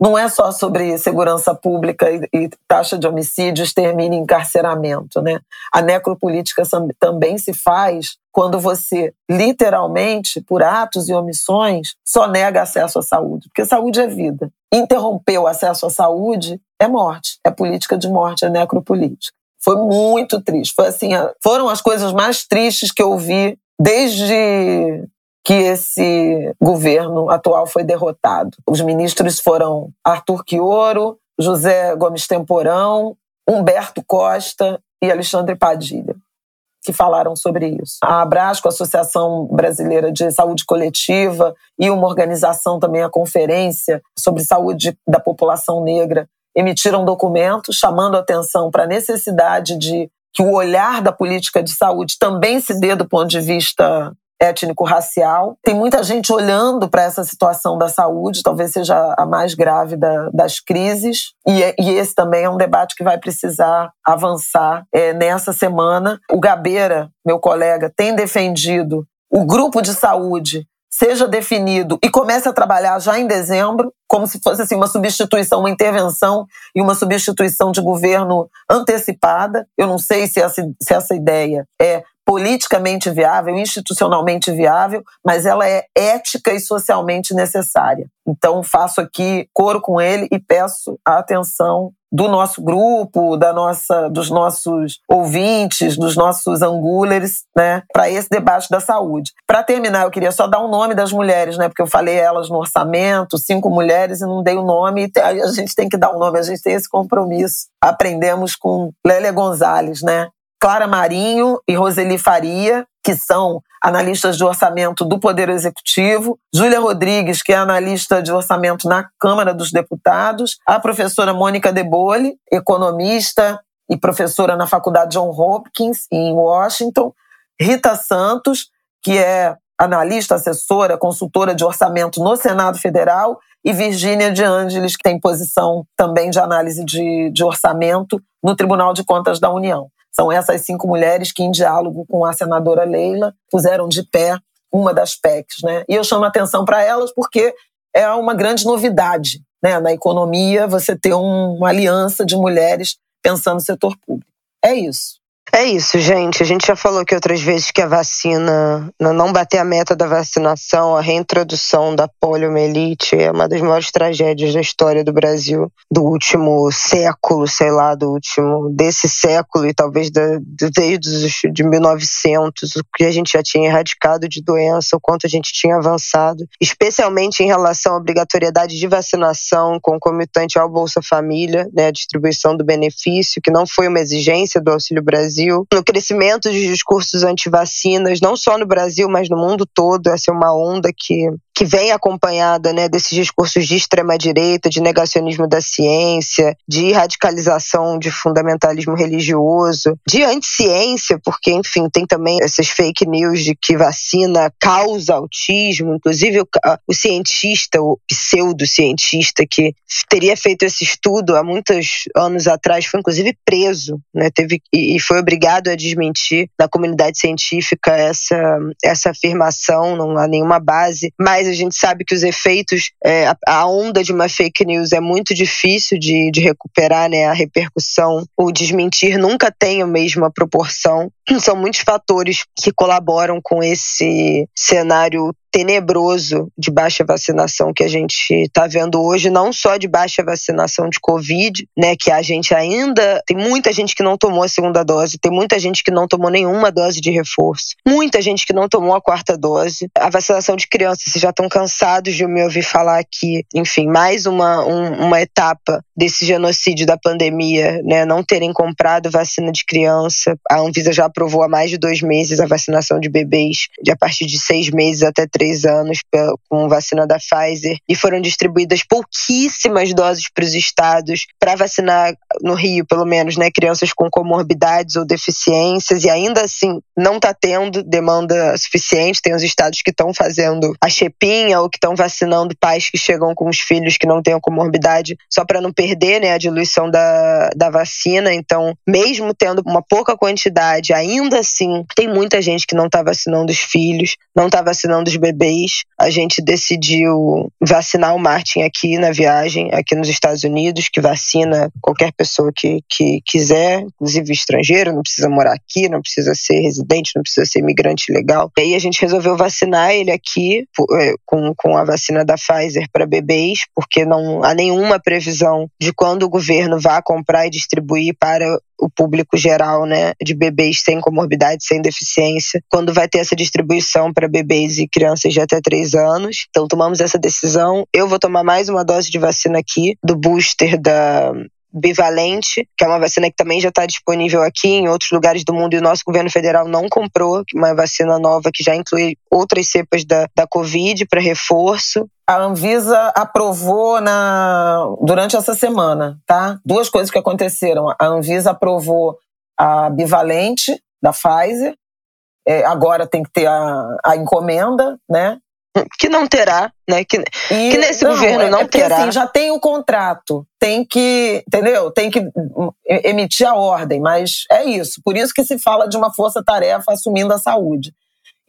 não é só sobre segurança pública e, e taxa de homicídios termina em encarceramento, né? A necropolítica também se faz quando você, literalmente, por atos e omissões, só nega acesso à saúde, porque saúde é vida. Interromper o acesso à saúde é morte, é política de morte, é necropolítica. Foi muito triste. Foi assim, foram as coisas mais tristes que eu vi desde que esse governo atual foi derrotado. Os ministros foram Arthur Quioro, José Gomes Temporão, Humberto Costa e Alexandre Padilha, que falaram sobre isso. A Abrasco, a Associação Brasileira de Saúde Coletiva, e uma organização também, a Conferência sobre Saúde da População Negra, emitiram documentos chamando atenção para a necessidade de que o olhar da política de saúde também se dê do ponto de vista étnico-racial. Tem muita gente olhando para essa situação da saúde, talvez seja a mais grave da, das crises, e, e, esse também é um debate que vai precisar avançar é, nessa semana. O Gabeira, meu colega, tem defendido o grupo de saúde seja definido e comece a trabalhar já em dezembro, como se fosse assim, uma substituição, uma intervenção e uma substituição de governo antecipada. Eu não sei se essa, se essa ideia é politicamente viável, institucionalmente viável, mas ela é ética e socialmente necessária. Então, faço aqui coro com ele e peço a atenção do nosso grupo, da nossa, dos nossos ouvintes, dos nossos angulares, né, para esse debate da saúde. Para terminar, eu queria só dar o um nome das mulheres, né, porque eu falei elas no orçamento, cinco mulheres e não dei o nome, a gente tem que dar o um nome, a gente tem esse compromisso. Aprendemos com Lélia Gonzalez, né, Clara Marinho e Roseli Faria, que são analistas de orçamento do Poder Executivo, Júlia Rodrigues, que é analista de orçamento na Câmara dos Deputados, a professora Mônica Debole, economista e professora na Faculdade John Hopkins, em Washington, Rita Santos, que é analista, assessora, consultora de orçamento no Senado Federal, e Virgínia de Ângeles, que tem posição também de análise de, de orçamento no Tribunal de Contas da União. São essas cinco mulheres que, em diálogo com a senadora Leila, puseram de pé uma das PECs. Né? E eu chamo a atenção para elas porque é uma grande novidade né? na economia você ter um, uma aliança de mulheres pensando no setor público. É isso. É isso, gente. A gente já falou aqui outras vezes que a vacina, não bater a meta da vacinação, a reintrodução da poliomielite é uma das maiores tragédias da história do Brasil, do último século, sei lá, do último, desse século e talvez da, desde de 1900, o que a gente já tinha erradicado de doença, o quanto a gente tinha avançado, especialmente em relação à obrigatoriedade de vacinação concomitante ao Bolsa Família, né, a distribuição do benefício, que não foi uma exigência do Auxílio Brasil Brasil, no crescimento de discursos anti-vacinas, não só no Brasil, mas no mundo todo. Essa é uma onda que que vem acompanhada né, desses discursos de extrema-direita, de negacionismo da ciência, de radicalização de fundamentalismo religioso, de anti-ciência, porque, enfim, tem também essas fake news de que vacina causa autismo, inclusive o, o cientista, o pseudocientista que teria feito esse estudo há muitos anos atrás, foi inclusive preso, né, teve, e, e foi obrigado a desmentir na comunidade científica essa, essa afirmação, não há nenhuma base, mas a gente sabe que os efeitos, é, a, onda de uma fake news é muito difícil de, de recuperar, né? A repercussão, o desmentir nunca tem a mesma proporção. São muitos fatores que colaboram com esse cenário tenebroso de baixa vacinação que a gente está vendo hoje, não só de baixa vacinação de Covid, né, que a gente ainda tem muita gente que não tomou a segunda dose, tem muita gente que não tomou nenhuma dose de reforço, muita gente que não tomou a quarta dose. A vacinação de crianças, vocês já estão cansados de me ouvir falar aqui, enfim, mais uma, um, uma etapa desse genocídio da pandemia, né, não terem comprado vacina de criança. A Anvisa já aprovou há mais de dois meses a vacinação de bebês, de a partir de seis meses até três anos com vacina da Pfizer e foram distribuídas pouquíssimas doses para os estados para vacinar no Rio, pelo menos, né, crianças com comorbidades ou deficiências e ainda assim não está tendo demanda suficiente. Tem os estados que estão fazendo a chepinha ou que estão vacinando pais que chegam com os filhos que não tenham comorbidade só para não perder, né, a diluição da, da vacina. Então, mesmo tendo uma pouca quantidade, ainda assim tem muita gente que não está vacinando os filhos, não está vacinando os bebês a gente decidiu vacinar o Martin aqui na viagem, aqui nos Estados Unidos, que vacina qualquer pessoa que, que quiser, inclusive estrangeiro, não precisa morar aqui, não precisa ser residente, não precisa ser imigrante legal. E aí a gente resolveu vacinar ele aqui é, com, com a vacina da Pfizer para bebês, porque não há nenhuma previsão de quando o governo vá comprar e distribuir para o público geral, né, de bebês sem comorbidade, sem deficiência, quando vai ter essa distribuição para bebês e crianças de até 3 anos. Então tomamos essa decisão. Eu vou tomar mais uma dose de vacina aqui, do booster da bivalente, que é uma vacina que também já está disponível aqui em outros lugares do mundo e o nosso governo federal não comprou, uma vacina nova que já inclui outras cepas da, da Covid para reforço. A Anvisa aprovou na, durante essa semana, tá? Duas coisas que aconteceram. A Anvisa aprovou a bivalente da Pfizer, é, agora tem que ter a, a encomenda, né? que não terá, né? Que, e, que nesse não, governo é, não é porque, terá. Assim, já tem o contrato, tem que, entendeu? Tem que emitir a ordem, mas é isso. Por isso que se fala de uma força-tarefa assumindo a saúde.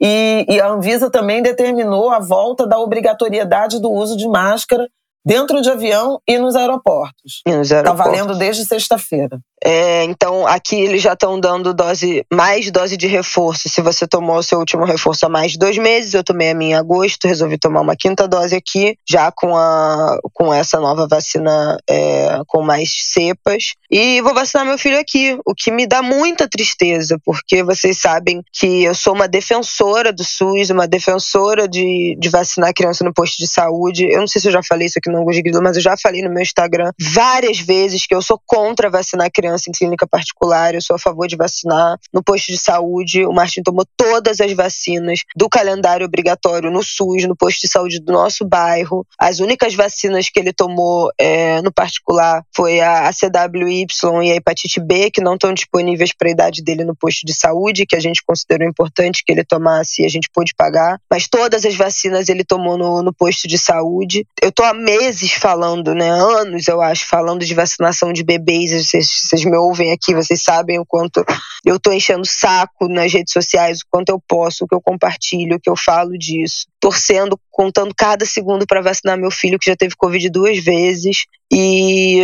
E, e a Anvisa também determinou a volta da obrigatoriedade do uso de máscara dentro de avião e nos aeroportos. Está valendo desde sexta-feira. É, então, aqui eles já estão dando dose, mais dose de reforço. Se você tomou o seu último reforço há mais de dois meses, eu tomei a minha em agosto, resolvi tomar uma quinta dose aqui, já com, a, com essa nova vacina é, com mais cepas. E vou vacinar meu filho aqui, o que me dá muita tristeza, porque vocês sabem que eu sou uma defensora do SUS, uma defensora de, de vacinar criança no posto de saúde. Eu não sei se eu já falei isso aqui no Angus Grilo, mas eu já falei no meu Instagram várias vezes que eu sou contra vacinar criança em clínica particular, eu sou a favor de vacinar no posto de saúde. O Martin tomou todas as vacinas do calendário obrigatório no SUS, no posto de saúde do nosso bairro. As únicas vacinas que ele tomou é, no particular foi a, a CWY e a hepatite B, que não estão disponíveis para a idade dele no posto de saúde, que a gente considerou importante que ele tomasse e a gente pôde pagar. Mas todas as vacinas ele tomou no, no posto de saúde. Eu tô há meses falando, né, anos eu acho, falando de vacinação de bebês. Vocês, vocês me ouvem aqui, vocês sabem o quanto eu estou enchendo saco nas redes sociais, o quanto eu posso, o que eu compartilho, o que eu falo disso, torcendo contando cada segundo para vacinar meu filho que já teve Covid duas vezes. E,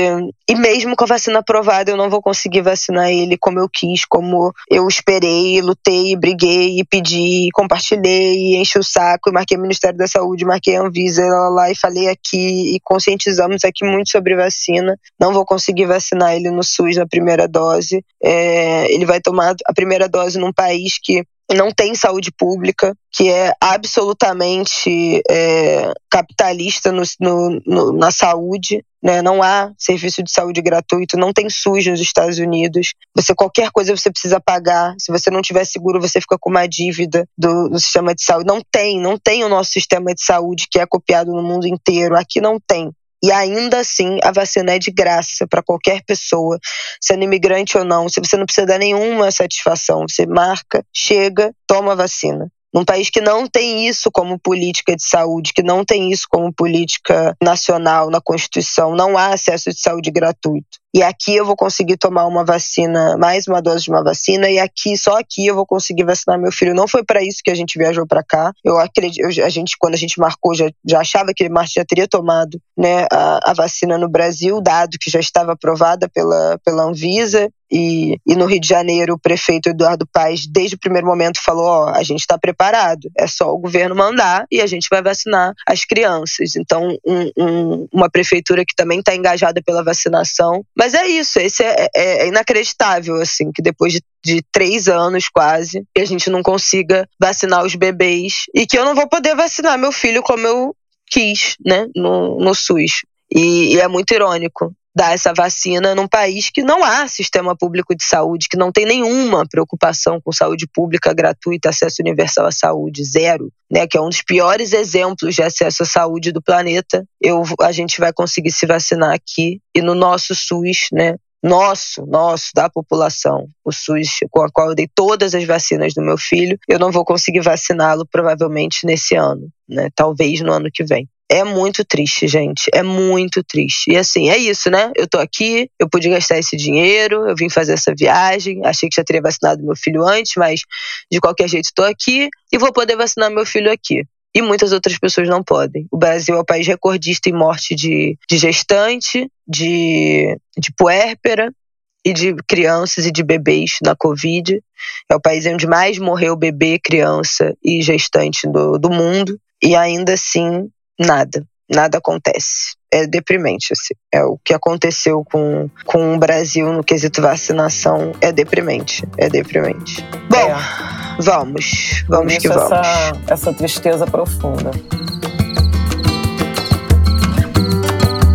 e mesmo com a vacina aprovada, eu não vou conseguir vacinar ele como eu quis, como eu esperei, lutei, briguei, pedi, compartilhei, enchi o saco, marquei o Ministério da Saúde, marquei a Anvisa lá, lá e falei aqui e conscientizamos aqui muito sobre vacina. Não vou conseguir vacinar ele no SUS na primeira dose. É, ele vai tomar a primeira dose num país que não tem saúde pública, que é absolutamente é, capitalista no, no, no, na saúde. Né? Não há serviço de saúde gratuito, não tem SUS nos Estados Unidos. Você qualquer coisa você precisa pagar. Se você não tiver seguro, você fica com uma dívida do, do sistema de saúde. Não tem, não tem o nosso sistema de saúde que é copiado no mundo inteiro. Aqui não tem. E ainda assim, a vacina é de graça para qualquer pessoa, sendo imigrante ou não. Se você não precisa dar nenhuma satisfação, você marca, chega, toma a vacina. Num país que não tem isso como política de saúde, que não tem isso como política nacional na Constituição, não há acesso de saúde gratuito. E aqui eu vou conseguir tomar uma vacina, mais uma dose de uma vacina, e aqui, só aqui eu vou conseguir vacinar meu filho. Não foi para isso que a gente viajou para cá. Eu acredito, a gente, quando a gente marcou, já, já achava que ele já teria tomado né, a, a vacina no Brasil, dado que já estava aprovada pela, pela Anvisa. E, e, no Rio de Janeiro, o prefeito Eduardo Paes, desde o primeiro momento, falou: Ó, a gente está preparado, é só o governo mandar e a gente vai vacinar as crianças. Então, um, um, uma prefeitura que também está engajada pela vacinação. Mas é isso, esse é, é, é inacreditável, assim, que depois de de três anos quase, que a gente não consiga vacinar os bebês e que eu não vou poder vacinar meu filho como eu quis, né, no, no SUS. E, e é muito irônico dar essa vacina num país que não há sistema público de saúde, que não tem nenhuma preocupação com saúde pública gratuita, acesso universal à saúde, zero, né, que é um dos piores exemplos de acesso à saúde do planeta. Eu, a gente vai conseguir se vacinar aqui e no nosso SUS, né, nosso, nosso, da população, o SUS, com a qual eu dei todas as vacinas do meu filho, eu não vou conseguir vaciná-lo provavelmente nesse ano, né? Talvez no ano que vem. É muito triste, gente. É muito triste. E assim, é isso, né? Eu tô aqui, eu pude gastar esse dinheiro, eu vim fazer essa viagem. Achei que já teria vacinado meu filho antes, mas de qualquer jeito tô aqui e vou poder vacinar meu filho aqui. E muitas outras pessoas não podem. O Brasil é o país recordista em morte de, de gestante, de, de puérpera e de crianças e de bebês na Covid. É o país onde mais morreu bebê, criança e gestante do, do mundo. E ainda assim, nada, nada acontece. É deprimente, assim. É o que aconteceu com, com o Brasil no quesito vacinação. É deprimente, é deprimente. Bom, é. vamos, vamos que vamos. Essa, essa tristeza profunda.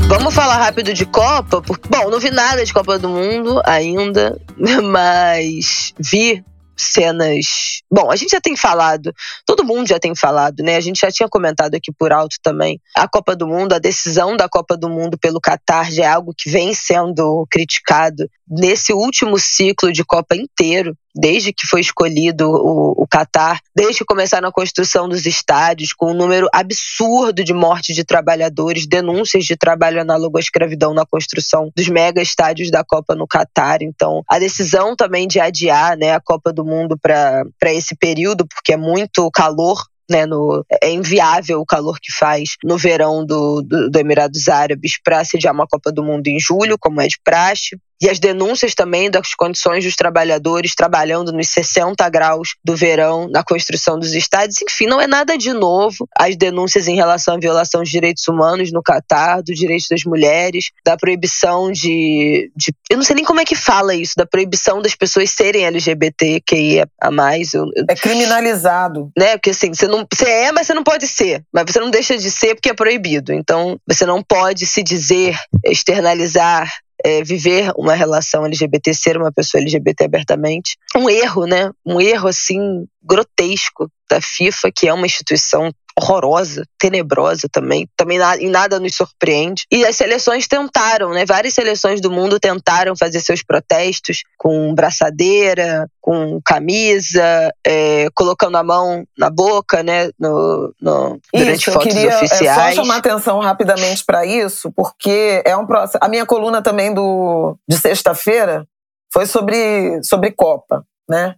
Vamos falar rápido de Copa? Bom, não vi nada de Copa do Mundo ainda, mas vi cenas. Bom, a gente já tem falado, todo mundo já tem falado, né? A gente já tinha comentado aqui por alto também. A Copa do Mundo, a decisão da Copa do Mundo pelo Qatar já é algo que vem sendo criticado nesse último ciclo de Copa inteiro desde que foi escolhido o, o Catar, desde que começaram a construção dos estádios, com um número absurdo de mortes de trabalhadores, denúncias de trabalho análogo à escravidão na construção dos mega estádios da Copa no Catar. Então, a decisão também de adiar né, a Copa do Mundo para esse período, porque é muito calor né, no, é inviável o calor que faz no verão do, do, do Emirados Árabes para sediar uma Copa do Mundo em julho, como é de praxe e as denúncias também das condições dos trabalhadores trabalhando nos 60 graus do verão na construção dos estádios. Enfim, não é nada de novo. As denúncias em relação à violação de direitos humanos no Catar, dos direitos das mulheres, da proibição de, de, Eu não sei nem como é que fala isso, da proibição das pessoas serem LGBTQIA a mais. Eu, eu, é criminalizado. Né? Porque assim, você, não, você é, mas você não pode ser. Mas você não deixa de ser porque é proibido. Então, você não pode se dizer, externalizar é, viver uma relação LGBT, ser uma pessoa LGBT abertamente. Um erro, né? Um erro assim grotesco da FIFA, que é uma instituição horrorosa, tenebrosa também. Também em nada nos surpreende. E as seleções tentaram, né? Várias seleções do mundo tentaram fazer seus protestos com braçadeira, com camisa, é, colocando a mão na boca, né? No, no, durante isso, fotos eu queria oficiais. É, só chamar atenção rapidamente para isso, porque é um processo. A minha coluna também do de sexta-feira foi sobre, sobre Copa, né?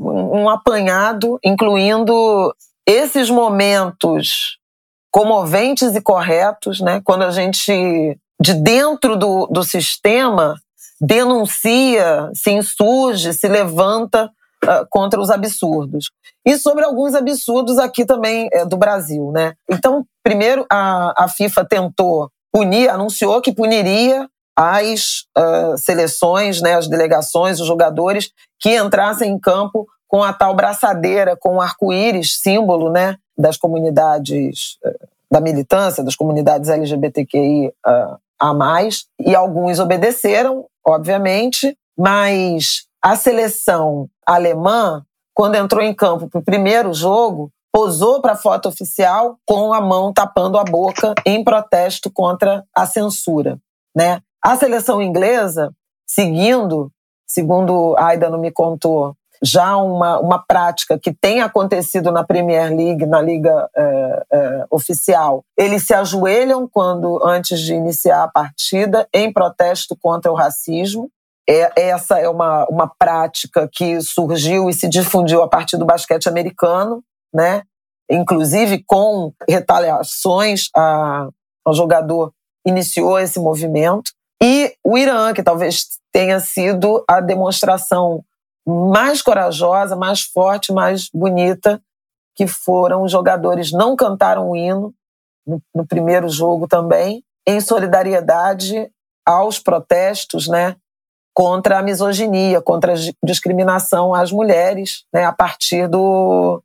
um apanhado, incluindo esses momentos comoventes e corretos, né? Quando a gente, de dentro do, do sistema, denuncia, se insurge, se levanta uh, contra os absurdos. E sobre alguns absurdos aqui também é, do Brasil, né? Então, primeiro, a, a FIFA tentou punir, anunciou que puniria as uh, seleções, né, as delegações, os jogadores que entrassem em campo com a tal braçadeira, com o arco-íris, símbolo né, das comunidades uh, da militância, das comunidades LGBTQI uh, a mais, e alguns obedeceram, obviamente, mas a seleção alemã, quando entrou em campo para o primeiro jogo, posou para a foto oficial com a mão tapando a boca em protesto contra a censura, né? A seleção inglesa, seguindo, segundo a Aida não me contou, já uma, uma prática que tem acontecido na Premier League, na liga é, é, oficial. Eles se ajoelham quando antes de iniciar a partida em protesto contra o racismo. É, essa é uma, uma prática que surgiu e se difundiu a partir do basquete americano, né? Inclusive com retaliações a, ao jogador iniciou esse movimento. E o Irã, que talvez tenha sido a demonstração mais corajosa, mais forte, mais bonita, que foram os jogadores não cantaram o hino no, no primeiro jogo também, em solidariedade aos protestos, né, contra a misoginia, contra a discriminação às mulheres, né, a partir do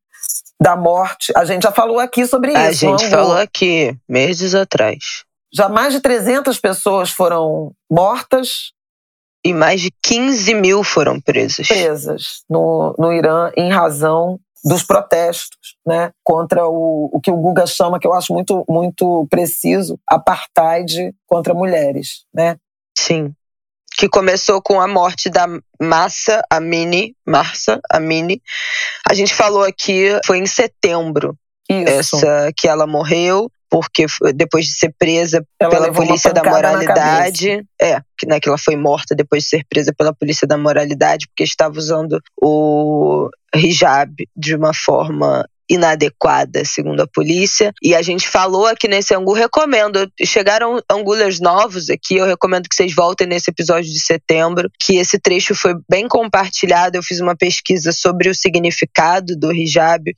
da morte. A gente já falou aqui sobre isso. A gente falou aqui meses atrás. Já mais de 300 pessoas foram mortas. E mais de 15 mil foram presas. Presas no, no Irã em razão dos protestos né, contra o, o que o Guga chama, que eu acho muito, muito preciso, apartheid contra mulheres. Né? Sim. Que começou com a morte da Massa Amini, Marsa Amini. A gente falou aqui, foi em setembro Isso. essa que ela morreu porque depois de ser presa ela pela polícia da moralidade, é, que, né, que ela foi morta depois de ser presa pela polícia da moralidade porque estava usando o hijab de uma forma inadequada, segundo a polícia. E a gente falou aqui nesse ângulo, recomendo. Chegaram angulers novos aqui, eu recomendo que vocês voltem nesse episódio de setembro, que esse trecho foi bem compartilhado. Eu fiz uma pesquisa sobre o significado do hijab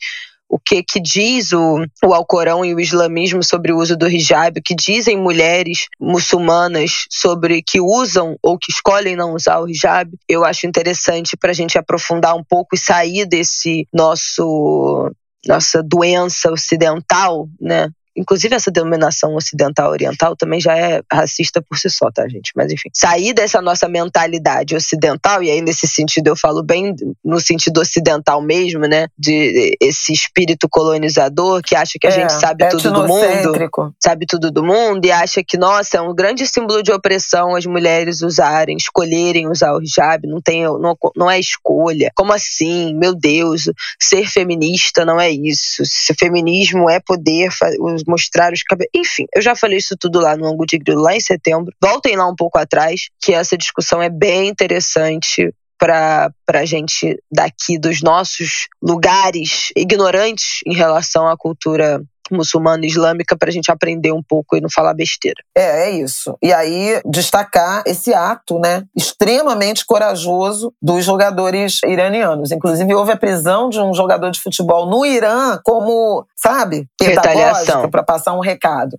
o que que diz o, o Alcorão e o islamismo sobre o uso do hijab, o que dizem mulheres muçulmanas sobre que usam ou que escolhem não usar o hijab, eu acho interessante para a gente aprofundar um pouco e sair desse nosso nossa doença ocidental, né, Inclusive, essa denominação ocidental oriental também já é racista por si só, tá, gente? Mas enfim, sair dessa nossa mentalidade ocidental, e aí nesse sentido eu falo bem no sentido ocidental mesmo, né? De esse espírito colonizador que acha que a é, gente sabe tudo do mundo, sabe tudo do mundo, e acha que, nossa, é um grande símbolo de opressão as mulheres usarem, escolherem usar o hijab, não, tem, não, não é escolha. Como assim? Meu Deus, ser feminista não é isso. Se feminismo é poder mostrar os cabelos. Enfim, eu já falei isso tudo lá no Ângulo de Grilo, lá em setembro. Voltem lá um pouco atrás, que essa discussão é bem interessante para a gente daqui dos nossos lugares ignorantes em relação à cultura muçulmana e islâmica para a gente aprender um pouco e não falar besteira. É, é isso. E aí destacar esse ato, né, extremamente corajoso dos jogadores iranianos. Inclusive houve a prisão de um jogador de futebol no Irã como, sabe, pedagógica para passar um recado.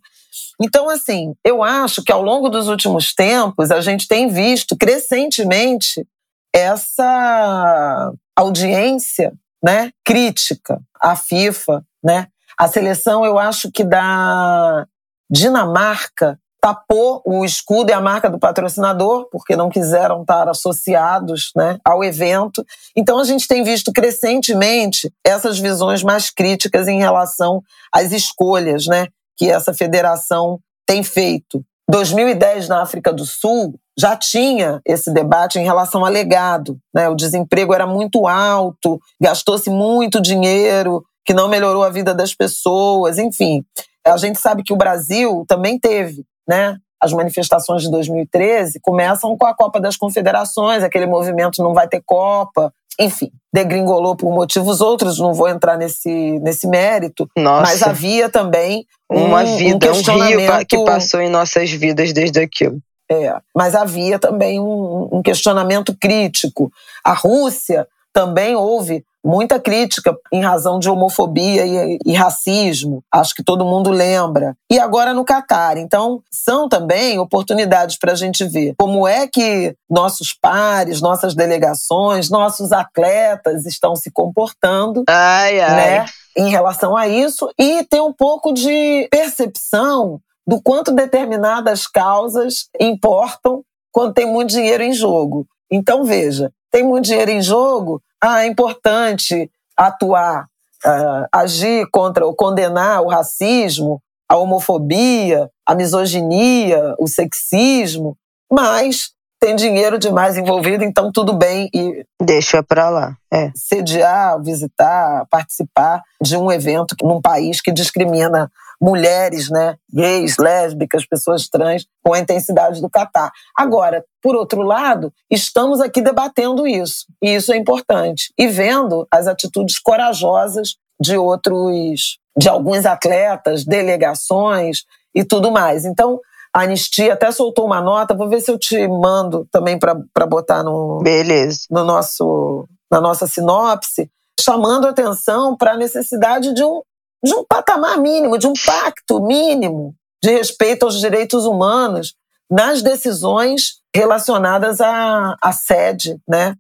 Então, assim, eu acho que ao longo dos últimos tempos a gente tem visto crescentemente essa audiência, né, crítica à FIFA, né, a seleção, eu acho que da Dinamarca tapou o escudo e a marca do patrocinador, porque não quiseram estar associados né, ao evento. Então, a gente tem visto crescentemente essas visões mais críticas em relação às escolhas né, que essa federação tem feito. 2010, na África do Sul, já tinha esse debate em relação ao legado. Né? O desemprego era muito alto, gastou-se muito dinheiro que não melhorou a vida das pessoas, enfim. A gente sabe que o Brasil também teve, né? as manifestações de 2013 começam com a Copa das Confederações, aquele movimento não vai ter Copa, enfim, degringolou por motivos outros, não vou entrar nesse, nesse mérito, Nossa. mas havia também uma um, vida, um questionamento um rio que passou em nossas vidas desde aquilo. É, mas havia também um, um questionamento crítico. A Rússia também houve muita crítica em razão de homofobia e, e, racismo. Acho que todo mundo lembra. E agora no Catar. Então, são também oportunidades para a gente ver como é que nossos pares, nossas delegações, nossos atletas estão se comportando. Ai, ai. Né, em relação a isso e ter um pouco de percepção do quanto determinadas causas importam quando tem muito dinheiro em jogo. Então, veja, tem muito dinheiro em jogo, ah, é importante atuar, uh, agir contra ou condenar o racismo, a homofobia, a misoginia, o sexismo, mas tem dinheiro demais envolvido, então tudo bem e deixa para lá. É. Sediar, visitar, participar de um evento num país que discrimina mulheres, né, gays, lésbicas, pessoas trans, com a intensidade do Catar. Agora, por outro lado, estamos aqui debatendo isso, e isso é importante, e vendo as atitudes corajosas de outros, de alguns atletas, delegações e tudo mais. Então, a Anistia até soltou uma nota, vou ver se eu te mando também para botar no, Beleza. no nosso, na nossa sinopse, chamando atenção para a necessidade de um, de um patamar mínimo, de um pacto mínimo de respeito aos direitos humanos nas decisões relacionadas à, à sede né,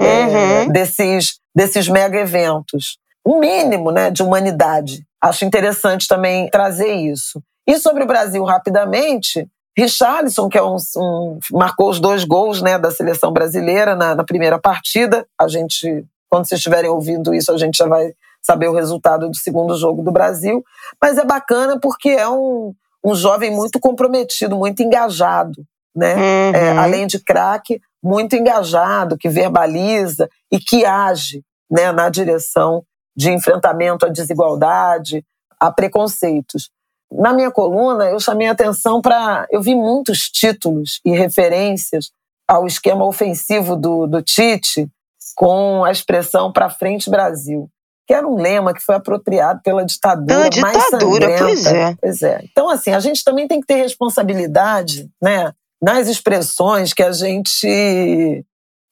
uhum. é, desses, desses mega eventos. Um mínimo né, de humanidade. Acho interessante também trazer isso. E sobre o Brasil, rapidamente, Richarlison, que é um, um, marcou os dois gols né, da seleção brasileira na, na, primeira partida. A gente, quando vocês estiverem ouvindo isso, a gente já vai saber o resultado do segundo jogo do Brasil. Mas é bacana porque é um, um jovem muito comprometido, muito engajado. Né? Uhum. É, além de craque, muito engajado, que verbaliza e que age né, na direção de enfrentamento à desigualdade, a preconceitos. Na minha coluna, eu chamei atenção para. Eu vi muitos títulos e referências ao esquema ofensivo do, do Tite com a expressão para frente Brasil, que era um lema que foi apropriado pela ditadura, pela ditadura mais sangrenta. Pois é. pois é. Então, assim, a gente também tem que ter responsabilidade né, nas expressões que a gente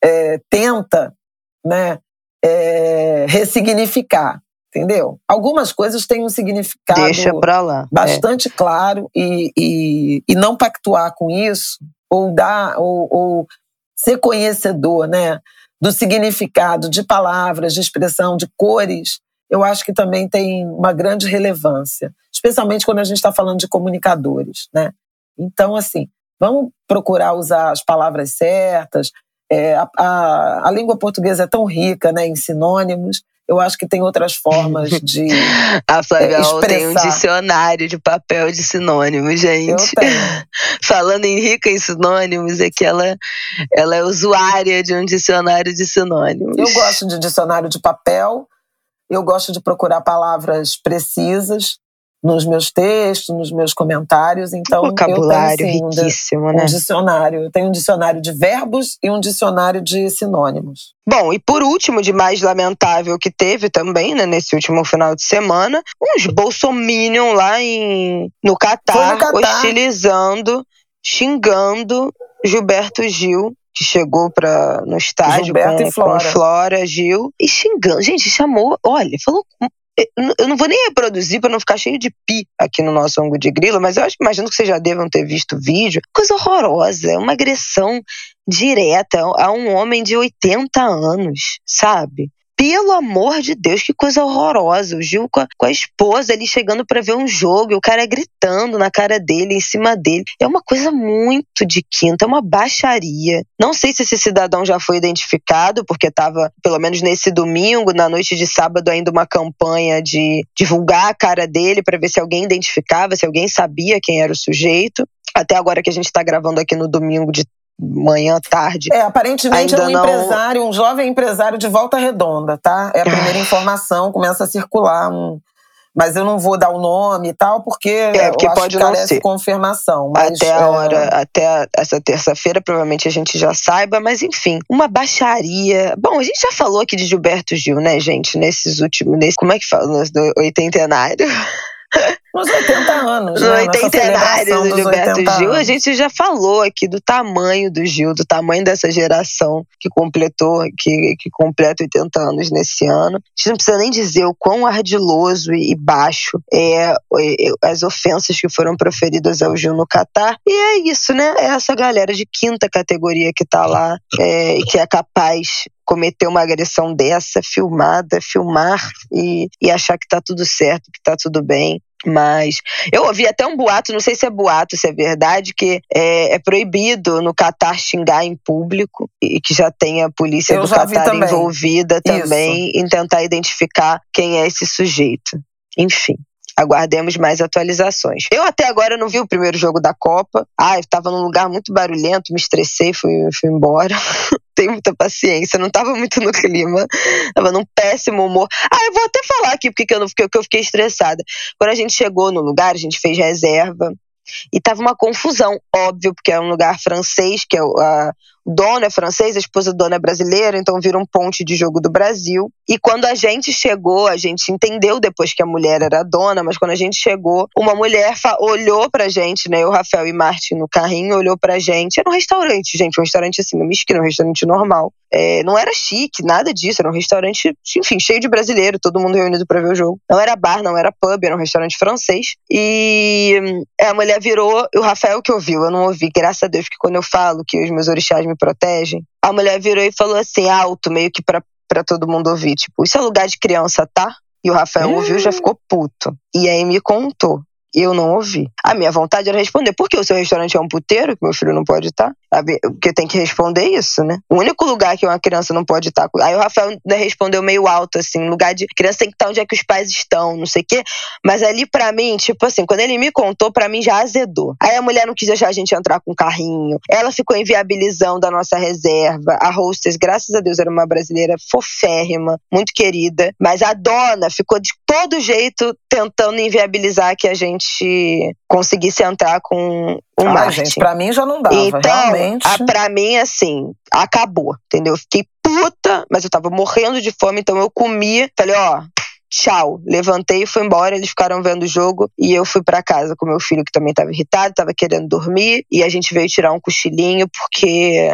é, tenta né, é, ressignificar entendeu? Algumas coisas têm um significado Deixa pra lá. bastante é. claro e, e, e, não pactuar com isso ou dar ou, ou, ser conhecedor, né, do significado de palavras, de expressão, de cores. Eu acho que também tem uma grande relevância, especialmente quando a gente está falando de comunicadores, né? Então, assim, vamos procurar usar as palavras certas. É, a, a, a língua portuguesa é tão rica, né, em sinônimos eu acho que tem outras formas de. a Flávia é, tem um dicionário de papel de sinônimos, gente. Falando em rica em sinônimos, é que ela, ela é usuária de um dicionário de sinônimos. Eu gosto de dicionário de papel, eu gosto de procurar palavras precisas nos meus textos, nos meus comentários. Então, vocabulário eu tenho, sim, riquíssimo, um, né? Um dicionário. Eu tenho um dicionário de verbos e um dicionário de sinônimos. Bom, e por último, de mais lamentável que teve também, né, nesse último final de semana, uns bolsominion lá em, no Catar, no Catar. hostilizando, xingando Gilberto Gil, que chegou pra, no estádio com, Flora. com Flora Gil, e xingando. Gente, chamou, olha, falou eu não vou nem reproduzir para não ficar cheio de pi aqui no nosso ângulo de grilo, mas eu acho, imagino que vocês já devam ter visto o vídeo. Coisa horrorosa, uma agressão direta a um homem de 80 anos, sabe? Pelo amor de Deus, que coisa horrorosa. O Gil com a, com a esposa ali chegando para ver um jogo e o cara gritando na cara dele, em cima dele. É uma coisa muito de quinta, é uma baixaria. Não sei se esse cidadão já foi identificado, porque estava, pelo menos nesse domingo, na noite de sábado, ainda uma campanha de divulgar a cara dele para ver se alguém identificava, se alguém sabia quem era o sujeito. Até agora que a gente está gravando aqui no domingo de manhã, tarde. É, aparentemente Ainda é um não... empresário, um jovem empresário de volta redonda, tá? É a primeira informação, começa a circular um, mas eu não vou dar o nome e tal, porque, é, porque pode não ser. confirmação. Até a é... hora, até essa terça-feira, provavelmente a gente já saiba, mas enfim, uma baixaria. Bom, a gente já falou aqui de Gilberto Gil, né, gente, nesses últimos. Nesse, como é que fala? No oitentenário. Nos 80 anos. No né? 80 do Gilberto Gil, a gente já falou aqui do tamanho do Gil, do tamanho dessa geração que completou, que, que completa 80 anos nesse ano. A gente não precisa nem dizer o quão ardiloso e baixo é, é, é as ofensas que foram proferidas ao Gil no Catar. E é isso, né? É essa galera de quinta categoria que tá lá é, e que é capaz cometer uma agressão dessa, filmada, filmar e, e achar que tá tudo certo, que tá tudo bem. Mas eu ouvi até um boato, não sei se é boato, se é verdade, que é, é proibido no Catar xingar em público e que já tem a polícia eu do Catar envolvida também Isso. em tentar identificar quem é esse sujeito. Enfim. Aguardemos mais atualizações. Eu até agora não vi o primeiro jogo da Copa. Ah, eu estava num lugar muito barulhento, me estressei, fui, fui embora. Tenho muita paciência, não estava muito no clima, estava num péssimo humor. Ah, eu vou até falar aqui porque eu, não, porque eu fiquei estressada. Quando a gente chegou no lugar, a gente fez reserva e tava uma confusão, óbvio, porque é um lugar francês, que é a, dono é francês, a esposa do dono é brasileira, então vira um ponte de jogo do Brasil. E quando a gente chegou, a gente entendeu depois que a mulher era dona, mas quando a gente chegou, uma mulher olhou pra gente, né? O Rafael e Martin no carrinho, olhou pra gente. Era um restaurante, gente, um restaurante assim, uma esquina, um restaurante normal. É, não era chique, nada disso, era um restaurante, enfim, cheio de brasileiro, todo mundo reunido para ver o jogo. Não era bar, não era pub, era um restaurante francês. E é, a mulher virou, o Rafael que ouviu, eu não ouvi, graças a Deus, que quando eu falo que os meus orixás me protegem, a mulher virou e falou assim, alto, meio que pra, pra todo mundo ouvir, tipo, isso é lugar de criança, tá? E o Rafael ouviu e já ficou puto. E aí me contou. Eu não ouvi. A minha vontade era responder: por que o seu restaurante é um puteiro que meu filho não pode estar? Porque tem que responder isso, né? O único lugar que uma criança não pode estar. Aí o Rafael respondeu meio alto, assim: lugar de criança tem que estar onde é que os pais estão, não sei o quê. Mas ali, para mim, tipo assim, quando ele me contou, para mim já azedou. Aí a mulher não quis deixar a gente entrar com carrinho. Ela ficou inviabilizando a nossa reserva. A hostess, graças a Deus, era uma brasileira foférrima, muito querida. Mas a dona ficou de todo jeito tentando inviabilizar que a gente conseguisse entrar com o ah, Martin. gente, pra mim já não dava, então, realmente. A, pra mim, assim, acabou, entendeu? Eu fiquei puta, mas eu tava morrendo de fome, então eu comi, falei, ó, tchau. Levantei e fui embora. Eles ficaram vendo o jogo e eu fui para casa com meu filho, que também estava irritado, estava querendo dormir. E a gente veio tirar um cochilinho, porque.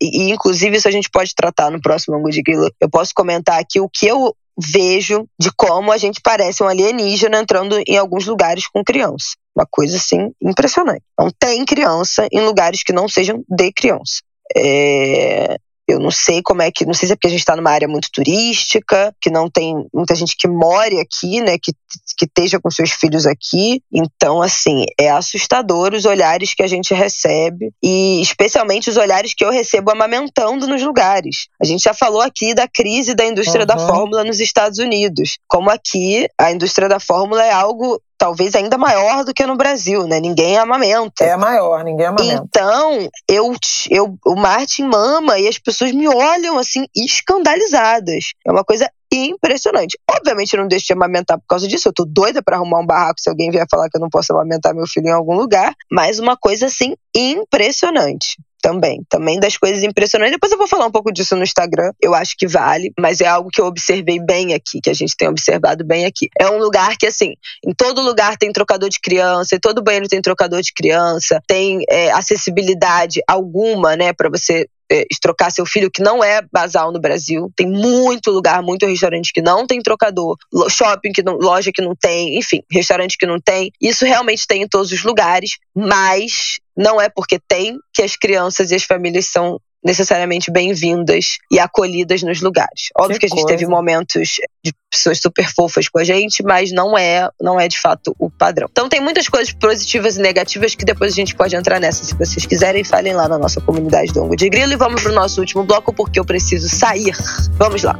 E, inclusive, isso a gente pode tratar no próximo ângulo de Grilo. Eu posso comentar aqui o que eu vejo de como a gente parece um alienígena entrando em alguns lugares com criança. Uma coisa assim impressionante. Não tem criança em lugares que não sejam de criança. É, eu não sei como é que, não sei se é porque a gente está numa área muito turística, que não tem muita gente que more aqui, né, que, que esteja com seus filhos aqui. Então, assim, é assustador os olhares que a gente recebe e especialmente os olhares que eu recebo amamentando nos lugares. A gente já falou aqui da crise da indústria uhum. da fórmula nos Estados Unidos, como aqui a indústria da fórmula é algo talvez ainda maior do que no Brasil, né? Ninguém amamenta. É maior, ninguém amamenta. Então, eu, eu, o Martin mama e as pessoas me olham assim, escandalizadas. É uma coisa impressionante. Obviamente, eu não deixo de amamentar por causa disso. Eu tô doida para arrumar um barraco se alguém vier falar que eu não posso amamentar meu filho em algum lugar. Mas uma coisa assim impressionante também. Também das coisas impressionantes. Depois eu vou falar um pouco disso no Instagram. Eu acho que vale, mas é algo que eu observei bem aqui, que a gente tem observado bem aqui. É um lugar que, assim, em todo lugar tem trocador de criança, em todo banheiro tem trocador de criança, tem é, acessibilidade alguma, né, para você é, trocar seu filho, que não é basal no Brasil. Tem muito lugar, muito restaurante que não tem trocador, shopping que não, loja que não tem, enfim, restaurante que não tem. Isso realmente tem em todos os lugares, mas não é porque tem que as crianças e as famílias são necessariamente bem-vindas e acolhidas nos lugares. Óbvio que, que a gente coisa. teve momentos de pessoas super fofas com a gente, mas não é, não é de fato o padrão. Então tem muitas coisas positivas e negativas que depois a gente pode entrar nessa. Se vocês quiserem, falem lá na nossa comunidade do Ongo de Grilo e vamos pro nosso último bloco porque eu preciso sair. Vamos lá.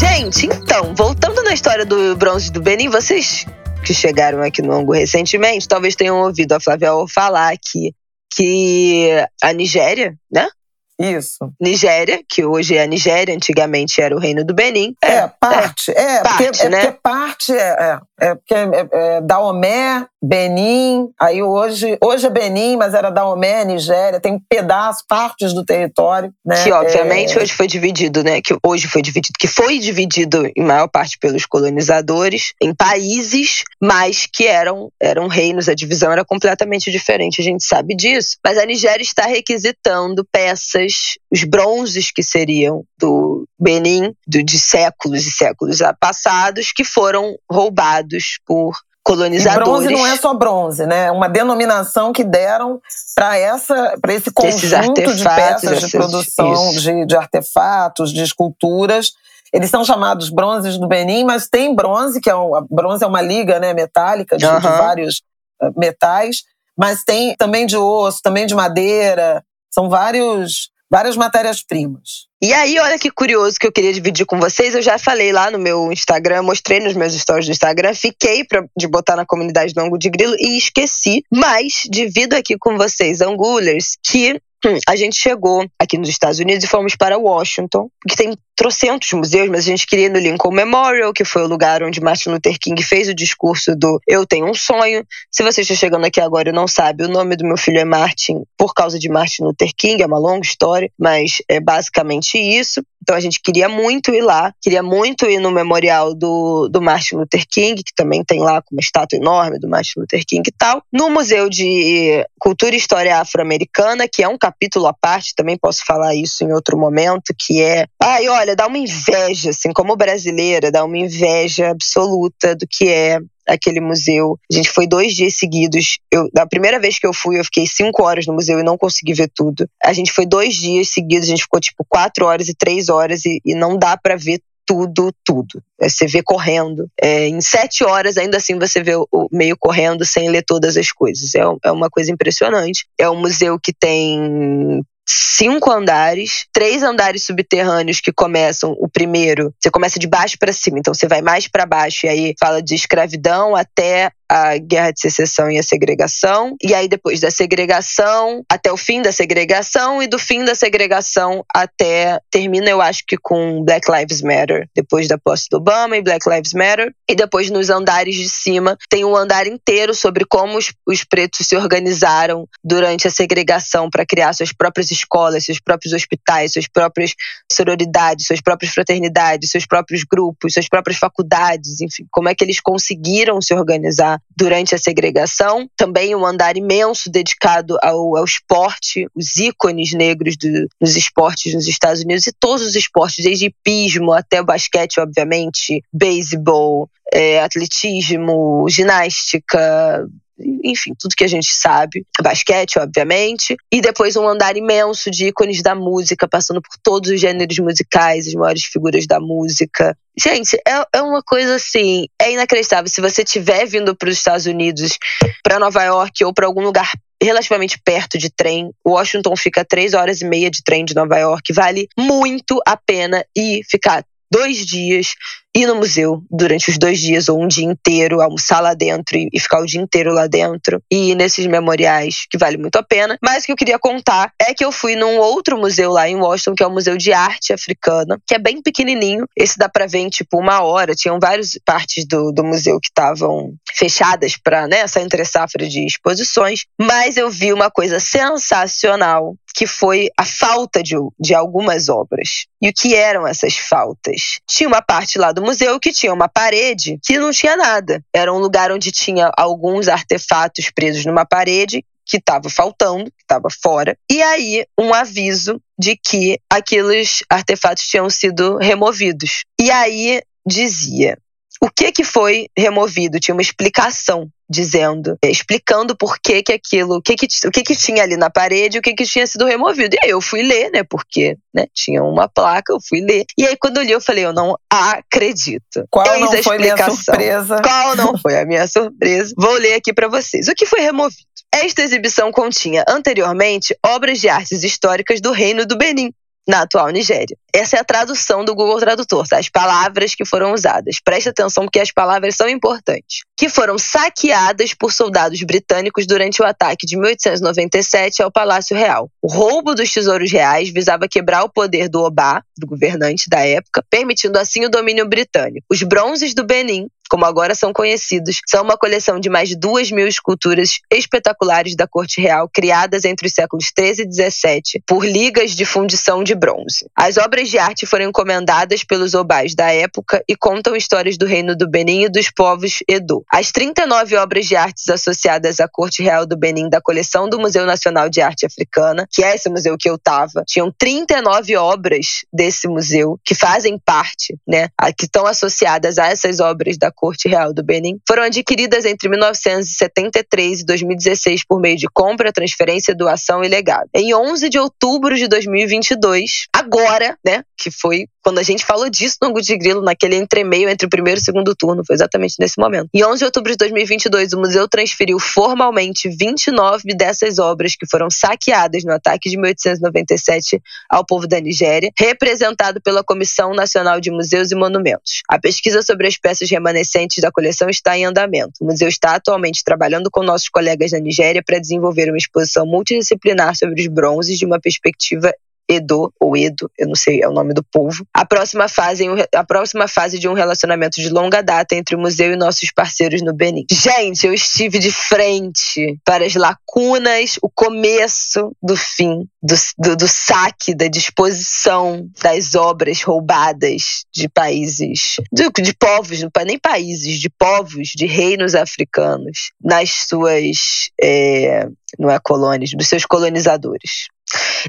Gente, então, voltando na história do bronze do Benin, vocês que chegaram aqui no Ango recentemente, talvez tenham ouvido a Flávia falar que que a Nigéria, né? Isso. Nigéria, que hoje é a Nigéria, antigamente era o Reino do Benin. É, é parte. É, é parte, porque, né? é porque parte é, é, é porque é, é Daomé, Benin, aí hoje, hoje é Benin, mas era Daomé, Nigéria, tem pedaços, partes do território, né? Que obviamente é... hoje foi dividido, né? Que hoje foi dividido, que foi dividido em maior parte pelos colonizadores em países, mas que eram eram reinos, a divisão era completamente diferente, a gente sabe disso. Mas a Nigéria está requisitando peças, os bronzes que seriam do Benin, do, de séculos e séculos passados, que foram roubados por colonizadores. E bronze não é só bronze, né? É uma denominação que deram para essa para esse conjunto de peças de produção de, de, artefatos, de esculturas. Eles são chamados bronzes do Benin, mas tem bronze que é um, bronze é uma liga, né, metálica de, de vários uh, metais, mas tem também de osso, também de madeira. São vários várias matérias-primas. E aí, olha que curioso que eu queria dividir com vocês. Eu já falei lá no meu Instagram, mostrei nos meus stories do Instagram, fiquei pra, de botar na comunidade do Angu de Grilo e esqueci. Mas divido aqui com vocês, Angulers, que hum, a gente chegou aqui nos Estados Unidos e fomos para Washington, que tem trocentos museus, mas a gente queria ir no Lincoln Memorial, que foi o lugar onde Martin Luther King fez o discurso do Eu Tenho um Sonho. Se você está chegando aqui agora e não sabe, o nome do meu filho é Martin por causa de Martin Luther King, é uma longa história, mas é basicamente isso. Então a gente queria muito ir lá, queria muito ir no memorial do, do Martin Luther King, que também tem lá uma estátua enorme do Martin Luther King e tal. No Museu de Cultura e História Afro-Americana, que é um capítulo à parte, também posso falar isso em outro momento, que é. Ai, olha, dá uma inveja, assim, como brasileira, dá uma inveja absoluta do que é aquele museu. A gente foi dois dias seguidos. Eu, da primeira vez que eu fui, eu fiquei cinco horas no museu e não consegui ver tudo. A gente foi dois dias seguidos, a gente ficou tipo quatro horas e três horas e, e não dá para ver tudo, tudo. É, você vê correndo. É, em sete horas, ainda assim, você vê o meio correndo sem ler todas as coisas. É, é uma coisa impressionante. É um museu que tem cinco andares, três andares subterrâneos que começam. O primeiro, você começa de baixo para cima, então você vai mais para baixo e aí fala de escravidão até a guerra de secessão e a segregação, e aí depois da segregação até o fim da segregação e do fim da segregação até termina eu acho que com Black Lives Matter, depois da posse do Obama e Black Lives Matter, e depois nos andares de cima tem um andar inteiro sobre como os, os pretos se organizaram durante a segregação para criar suas próprias escolas, seus próprios hospitais, suas próprias sororidades, suas próprias fraternidades, seus próprios grupos, suas próprias faculdades, enfim, como é que eles conseguiram se organizar durante a segregação. Também um andar imenso dedicado ao, ao esporte, os ícones negros do, dos esportes nos Estados Unidos e todos os esportes, desde hipismo até basquete, obviamente, beisebol, é, atletismo, ginástica, enfim, tudo que a gente sabe, basquete, obviamente, e depois um andar imenso de ícones da música, passando por todos os gêneros musicais, as maiores figuras da música. Gente, é, é uma coisa assim, é inacreditável. Se você estiver vindo para os Estados Unidos, para Nova York ou para algum lugar relativamente perto de trem. Washington fica três horas e meia de trem de Nova York. Vale muito a pena ir ficar dois dias ir no museu durante os dois dias ou um dia inteiro, almoçar lá dentro e, e ficar o dia inteiro lá dentro e ir nesses memoriais, que vale muito a pena. Mas o que eu queria contar é que eu fui num outro museu lá em Washington, que é o Museu de Arte Africana, que é bem pequenininho. Esse dá pra ver em tipo uma hora. Tinham várias partes do, do museu que estavam fechadas para né, essa entre safra de exposições. Mas eu vi uma coisa sensacional que foi a falta de, de algumas obras. E o que eram essas faltas? Tinha uma parte lá do museu que tinha uma parede que não tinha nada. Era um lugar onde tinha alguns artefatos presos numa parede que estava faltando, que estava fora, e aí um aviso de que aqueles artefatos tinham sido removidos. E aí dizia: o que que foi removido? Tinha uma explicação dizendo, é, explicando por que que aquilo, o que que, o que que tinha ali na parede, o que que tinha sido removido. E aí eu fui ler, né, porque, né, tinha uma placa, eu fui ler. E aí quando eu li, eu falei, eu não acredito. Qual Eis não foi a minha surpresa? Qual não foi a minha surpresa? Vou ler aqui para vocês. O que foi removido? Esta exibição continha anteriormente obras de artes históricas do Reino do Benin, na atual Nigéria. Essa é a tradução do Google Tradutor, tá? as palavras que foram usadas. Preste atenção porque as palavras são importantes. Que foram saqueadas por soldados britânicos durante o ataque de 1897 ao Palácio Real. O roubo dos tesouros reais visava quebrar o poder do Obá, do governante da época, permitindo assim o domínio britânico. Os bronzes do Benin como agora são conhecidos, são uma coleção de mais de duas mil esculturas espetaculares da corte real, criadas entre os séculos 13 e 17 por ligas de fundição de bronze. As obras de arte foram encomendadas pelos obais da época e contam histórias do reino do Benin e dos povos Edo. As 39 obras de artes associadas à corte real do Benin da coleção do Museu Nacional de Arte Africana, que é esse museu que eu tava, tinham 39 obras desse museu que fazem parte, né, que estão associadas a essas obras da Corte Real do Benin, foram adquiridas entre 1973 e 2016 por meio de compra, transferência, doação e legado. Em 11 de outubro de 2022, agora, né, que foi quando a gente falou disso no Angu de Grilo, naquele entremeio entre o primeiro e o segundo turno, foi exatamente nesse momento. Em 11 de outubro de 2022, o museu transferiu formalmente 29 dessas obras que foram saqueadas no ataque de 1897 ao povo da Nigéria, representado pela Comissão Nacional de Museus e Monumentos. A pesquisa sobre as peças remanescentes da coleção está em andamento. O museu está atualmente trabalhando com nossos colegas da Nigéria para desenvolver uma exposição multidisciplinar sobre os bronzes de uma perspectiva Edo, ou Edo, eu não sei, é o nome do povo. A próxima fase, a próxima fase de um relacionamento de longa data entre o museu e nossos parceiros no Benin. Gente, eu estive de frente para as lacunas, o começo do fim, do, do, do saque, da disposição das obras roubadas de países, de, de povos, nem países, de povos, de reinos africanos, nas suas, é, não é colônias, dos seus colonizadores.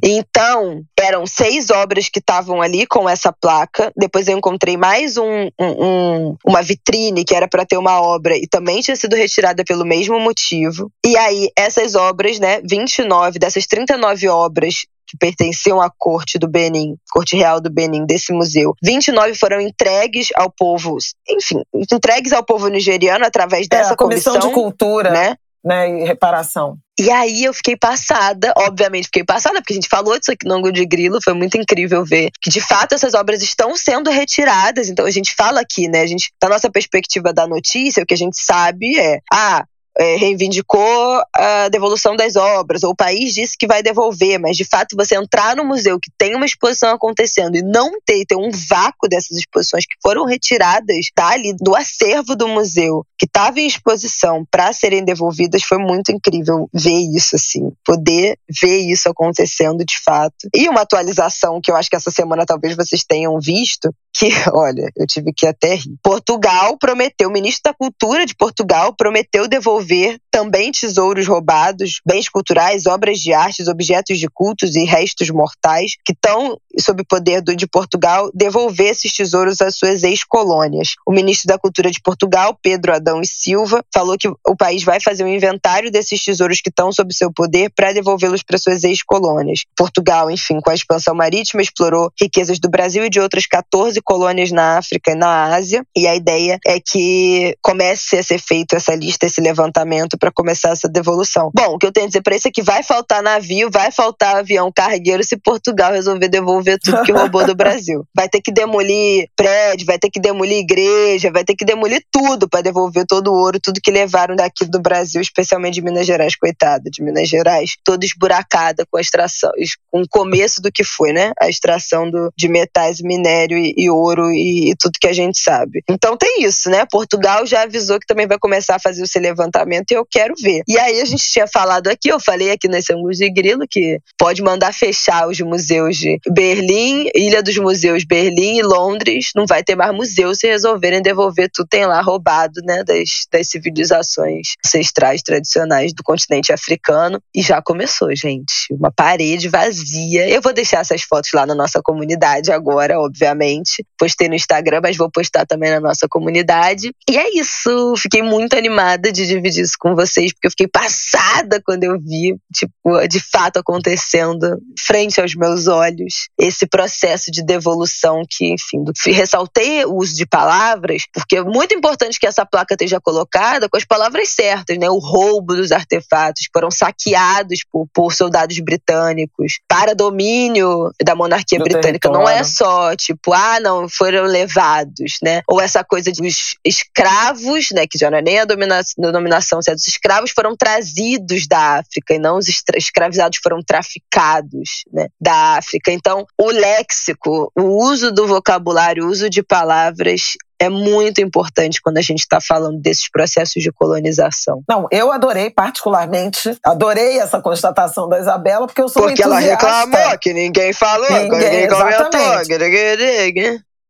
Então, eram seis obras que estavam ali com essa placa. Depois eu encontrei mais um, um, uma vitrine que era para ter uma obra e também tinha sido retirada pelo mesmo motivo. E aí, essas obras, né, 29 dessas 39 obras que pertenciam à corte do Benin, corte real do Benin, desse museu. 29 foram entregues ao povo, enfim, entregues ao povo nigeriano através é, dessa é, comissão, comissão de cultura, né? né, e reparação. E aí eu fiquei passada, obviamente fiquei passada, porque a gente falou disso aqui no ângulo de grilo, foi muito incrível ver que de fato essas obras estão sendo retiradas. Então a gente fala aqui, né? A gente, da nossa perspectiva da notícia, o que a gente sabe é, ah, é, reivindicou a devolução das obras, ou o país disse que vai devolver, mas de fato você entrar no museu que tem uma exposição acontecendo e não ter, ter um vácuo dessas exposições que foram retiradas tá, ali do acervo do museu, que estava em exposição para serem devolvidas, foi muito incrível ver isso, assim, poder ver isso acontecendo de fato. E uma atualização que eu acho que essa semana talvez vocês tenham visto, que, olha, eu tive que até rir. Portugal prometeu, o ministro da Cultura de Portugal prometeu devolver também tesouros roubados, bens culturais, obras de artes, objetos de cultos e restos mortais que estão sob poder de Portugal, devolver esses tesouros às suas ex-colônias. O ministro da Cultura de Portugal, Pedro Adão e Silva, falou que o país vai fazer um inventário desses tesouros que estão sob seu poder para devolvê-los para suas ex-colônias. Portugal, enfim, com a expansão marítima, explorou riquezas do Brasil e de outras 14 colônias na África e na Ásia, e a ideia é que comece a ser feito essa lista, esse levantamento para começar essa devolução. Bom, o que eu tenho a dizer para isso é que vai faltar navio, vai faltar avião cargueiro se Portugal resolver devolver tudo que roubou do Brasil. Vai ter que demolir prédio, vai ter que demolir igreja, vai ter que demolir tudo para devolver todo o ouro, tudo que levaram daqui do Brasil, especialmente de Minas Gerais, coitada, de Minas Gerais, toda esburacada com a extração, com o começo do que foi, né? A extração do, de metais, minério e, e ouro e, e, tudo que a gente sabe. Então tem isso, né? Portugal já avisou que também vai começar a fazer o seu levantamento e eu quero ver. E aí a gente tinha falado aqui, eu falei aqui nesse Angus de Grilo que pode mandar fechar os museus de Berlim, Ilha dos Museus, Berlim e Londres. Não vai ter mais museu se resolverem devolver tudo tem lá roubado, né? Das, das civilizações ancestrais tradicionais do continente africano. E já começou, gente. Uma parede vazia. Eu vou deixar essas fotos lá na nossa comunidade agora, obviamente. Postei no Instagram, mas vou postar também na nossa comunidade. E é isso. Fiquei muito animada de dividir dividir isso com vocês, porque eu fiquei passada quando eu vi, tipo, de fato acontecendo frente aos meus olhos, esse processo de devolução que, enfim, ressaltei o uso de palavras, porque é muito importante que essa placa esteja colocada com as palavras certas, né? O roubo dos artefatos foram saqueados por, por soldados britânicos para domínio da monarquia Do britânica. Território. Não é só, tipo, ah, não, foram levados, né? Ou essa coisa dos escravos, né? Que já não é nem a dominação, denominação certo? Os escravos foram trazidos da África e não os escravizados foram traficados né, da África. Então, o léxico, o uso do vocabulário, o uso de palavras é muito importante quando a gente está falando desses processos de colonização. Não, eu adorei particularmente, adorei essa constatação da Isabela, porque eu sou Porque ela reclamou que ninguém falou, ninguém, ninguém comentou.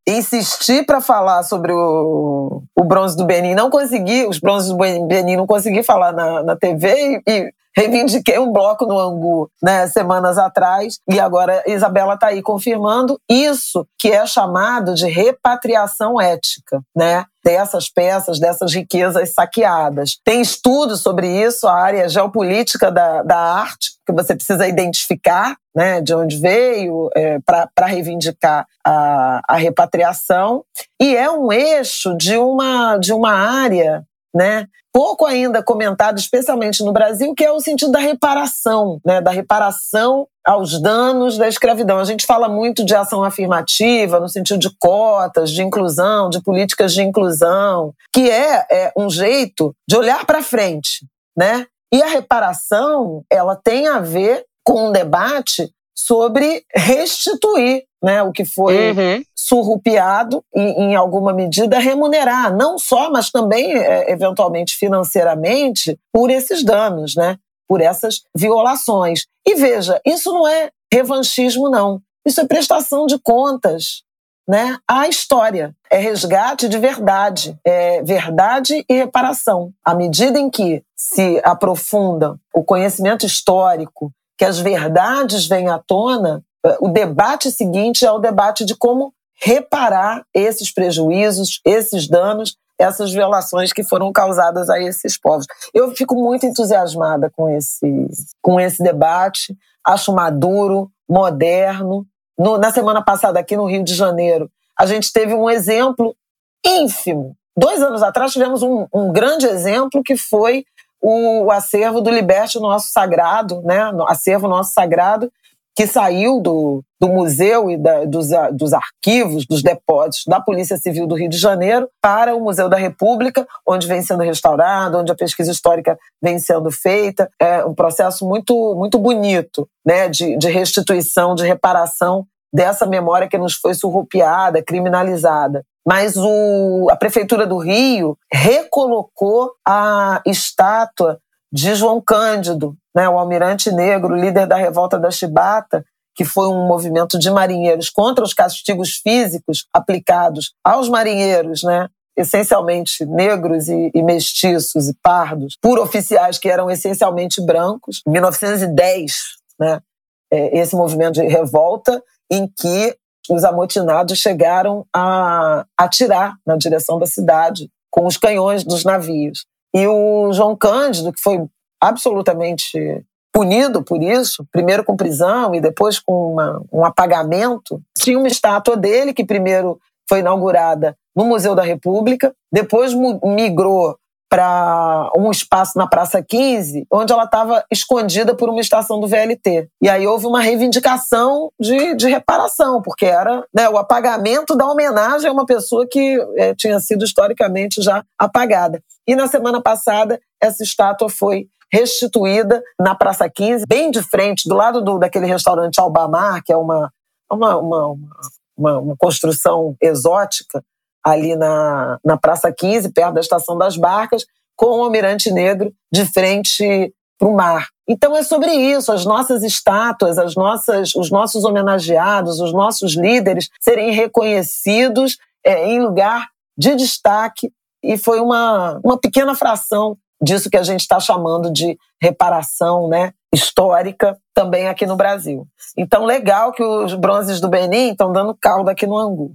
Insisti para falar sobre o, o bronze do Benin, não consegui, os bronzes do Benin não consegui falar na, na TV e, e reivindiquei um bloco no Angu, né, semanas atrás, e agora a Isabela está aí confirmando isso que é chamado de repatriação ética, né? Dessas peças, dessas riquezas saqueadas. Tem estudos sobre isso, a área geopolítica da, da arte, que você precisa identificar né, de onde veio é, para reivindicar a, a repatriação. E é um eixo de uma, de uma área né, pouco ainda comentado, especialmente no Brasil, que é o sentido da reparação, né, da reparação aos danos da escravidão. A gente fala muito de ação afirmativa, no sentido de cotas, de inclusão, de políticas de inclusão, que é, é um jeito de olhar para frente, né? E a reparação, ela tem a ver com um debate sobre restituir né, o que foi uhum. surrupiado e, em alguma medida, remunerar, não só, mas também, é, eventualmente, financeiramente, por esses danos, né, por essas violações. E veja, isso não é revanchismo, não. Isso é prestação de contas né, à história. É resgate de verdade, é verdade e reparação. À medida em que se aprofunda o conhecimento histórico que as verdades vêm à tona, eh, o debate seguinte é o debate de como reparar esses prejuízos, esses danos, essas violações que foram causadas a esses povos. Eu fico muito entusiasmada com esse, com esse debate, acho maduro, moderno. No, na semana passada, aqui no Rio de Janeiro, a gente teve um exemplo ínfimo. Dois anos atrás tivemos um, um grande exemplo que foi o acervo do Liberte Nosso Sagrado, né? acervo Nosso Sagrado, que saiu do, do museu e da, dos, dos arquivos, dos depósitos da Polícia Civil do Rio de Janeiro para o Museu da República, onde vem sendo restaurado, onde a pesquisa histórica vem sendo feita. É um processo muito, muito bonito né? de, de restituição, de reparação dessa memória que nos foi surrupiada, criminalizada mas o, a Prefeitura do Rio recolocou a estátua de João Cândido, né, o almirante negro, líder da revolta da Chibata, que foi um movimento de marinheiros contra os castigos físicos aplicados aos marinheiros, né, essencialmente negros e, e, mestiços e pardos, por oficiais que eram essencialmente brancos. Em 1910, né, é, esse movimento de revolta em que os amotinados chegaram a atirar na direção da cidade com os canhões dos navios. E o João Cândido, que foi absolutamente punido por isso, primeiro com prisão e depois com uma, um apagamento, tinha uma estátua dele que primeiro foi inaugurada no Museu da República, depois migrou para um espaço na Praça 15, onde ela estava escondida por uma estação do VLT. E aí houve uma reivindicação de, de reparação, porque era né, o apagamento da homenagem a uma pessoa que é, tinha sido historicamente já apagada. E na semana passada, essa estátua foi restituída na Praça 15, bem de frente, do lado do, daquele restaurante Albamar, que é uma, uma, uma, uma, uma construção exótica, ali na, na Praça 15, perto da Estação das Barcas, com o Almirante Negro de frente para o mar. Então é sobre isso, as nossas estátuas, as nossas, os nossos homenageados, os nossos líderes serem reconhecidos é, em lugar de destaque e foi uma, uma pequena fração disso que a gente está chamando de reparação né, histórica também aqui no Brasil. Então, legal que os bronzes do Benin estão dando caldo aqui no Angu.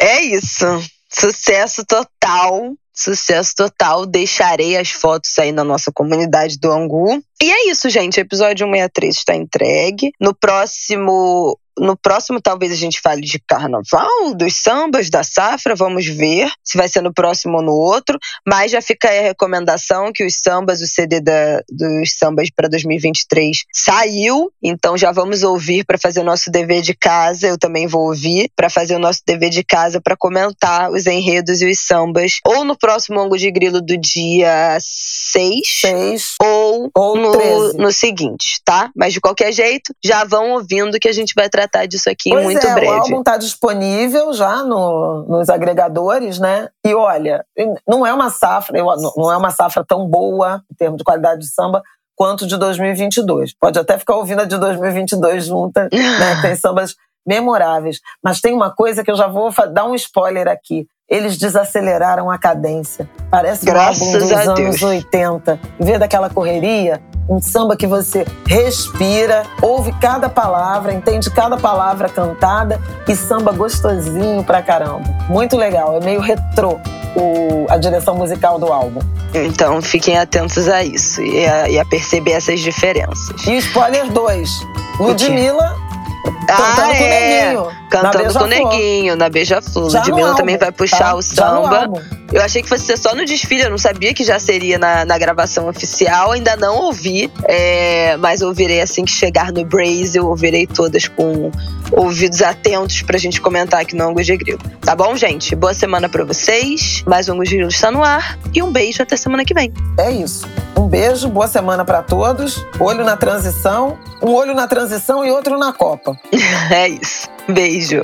É isso. Sucesso total. Sucesso total. Deixarei as fotos aí na nossa comunidade do Angu. E é isso, gente. Episódio 163 está entregue. No próximo no próximo, talvez a gente fale de carnaval, dos sambas, da safra, vamos ver se vai ser no próximo ou no outro. Mas já fica aí a recomendação que os sambas, o CD da, dos sambas para 2023 saiu, então já vamos ouvir para fazer o nosso dever de casa. Eu também vou ouvir para fazer o nosso dever de casa para comentar os enredos e os sambas, ou no próximo Ango de Grilo do dia 6, 6 ou, ou no, no seguinte, tá? Mas de qualquer jeito, já vão ouvindo que a gente vai tratar tratar disso aqui pois muito é, breve. O álbum está disponível já no, nos agregadores, né? E olha, não é uma safra, não é uma safra tão boa em termos de qualidade de samba quanto de 2022. Pode até ficar ouvindo a de 2022 junta, né? Tem sambas memoráveis. Mas tem uma coisa que eu já vou dar um spoiler aqui. Eles desaceleraram a cadência. Parece Graças um álbum dos anos Deus. 80. Em vez daquela correria, um samba que você respira, ouve cada palavra, entende cada palavra cantada e samba gostosinho pra caramba. Muito legal, é meio retrô o, a direção musical do álbum. Então fiquem atentos a isso e a, e a perceber essas diferenças. E spoiler 2. Ludmilla cantando ah, com é. Neguinho. Cantando com Neguinho, na Beija-Flor. Ludmilla também vai puxar tá? o samba. Eu achei que fosse ser só no desfile, eu não sabia que já seria na, na gravação oficial. Ainda não ouvi, é, mas ouvirei assim que chegar no Braze. Eu ouvirei todas com ouvidos atentos pra gente comentar aqui no Angus de Grilo. Tá bom, gente? Boa semana pra vocês. Mais um Angus de Grilo está no ar. E um beijo até semana que vem. É isso. Um beijo, boa semana pra todos. Olho na transição, um olho na transição e outro na Copa. É isso. Beijo.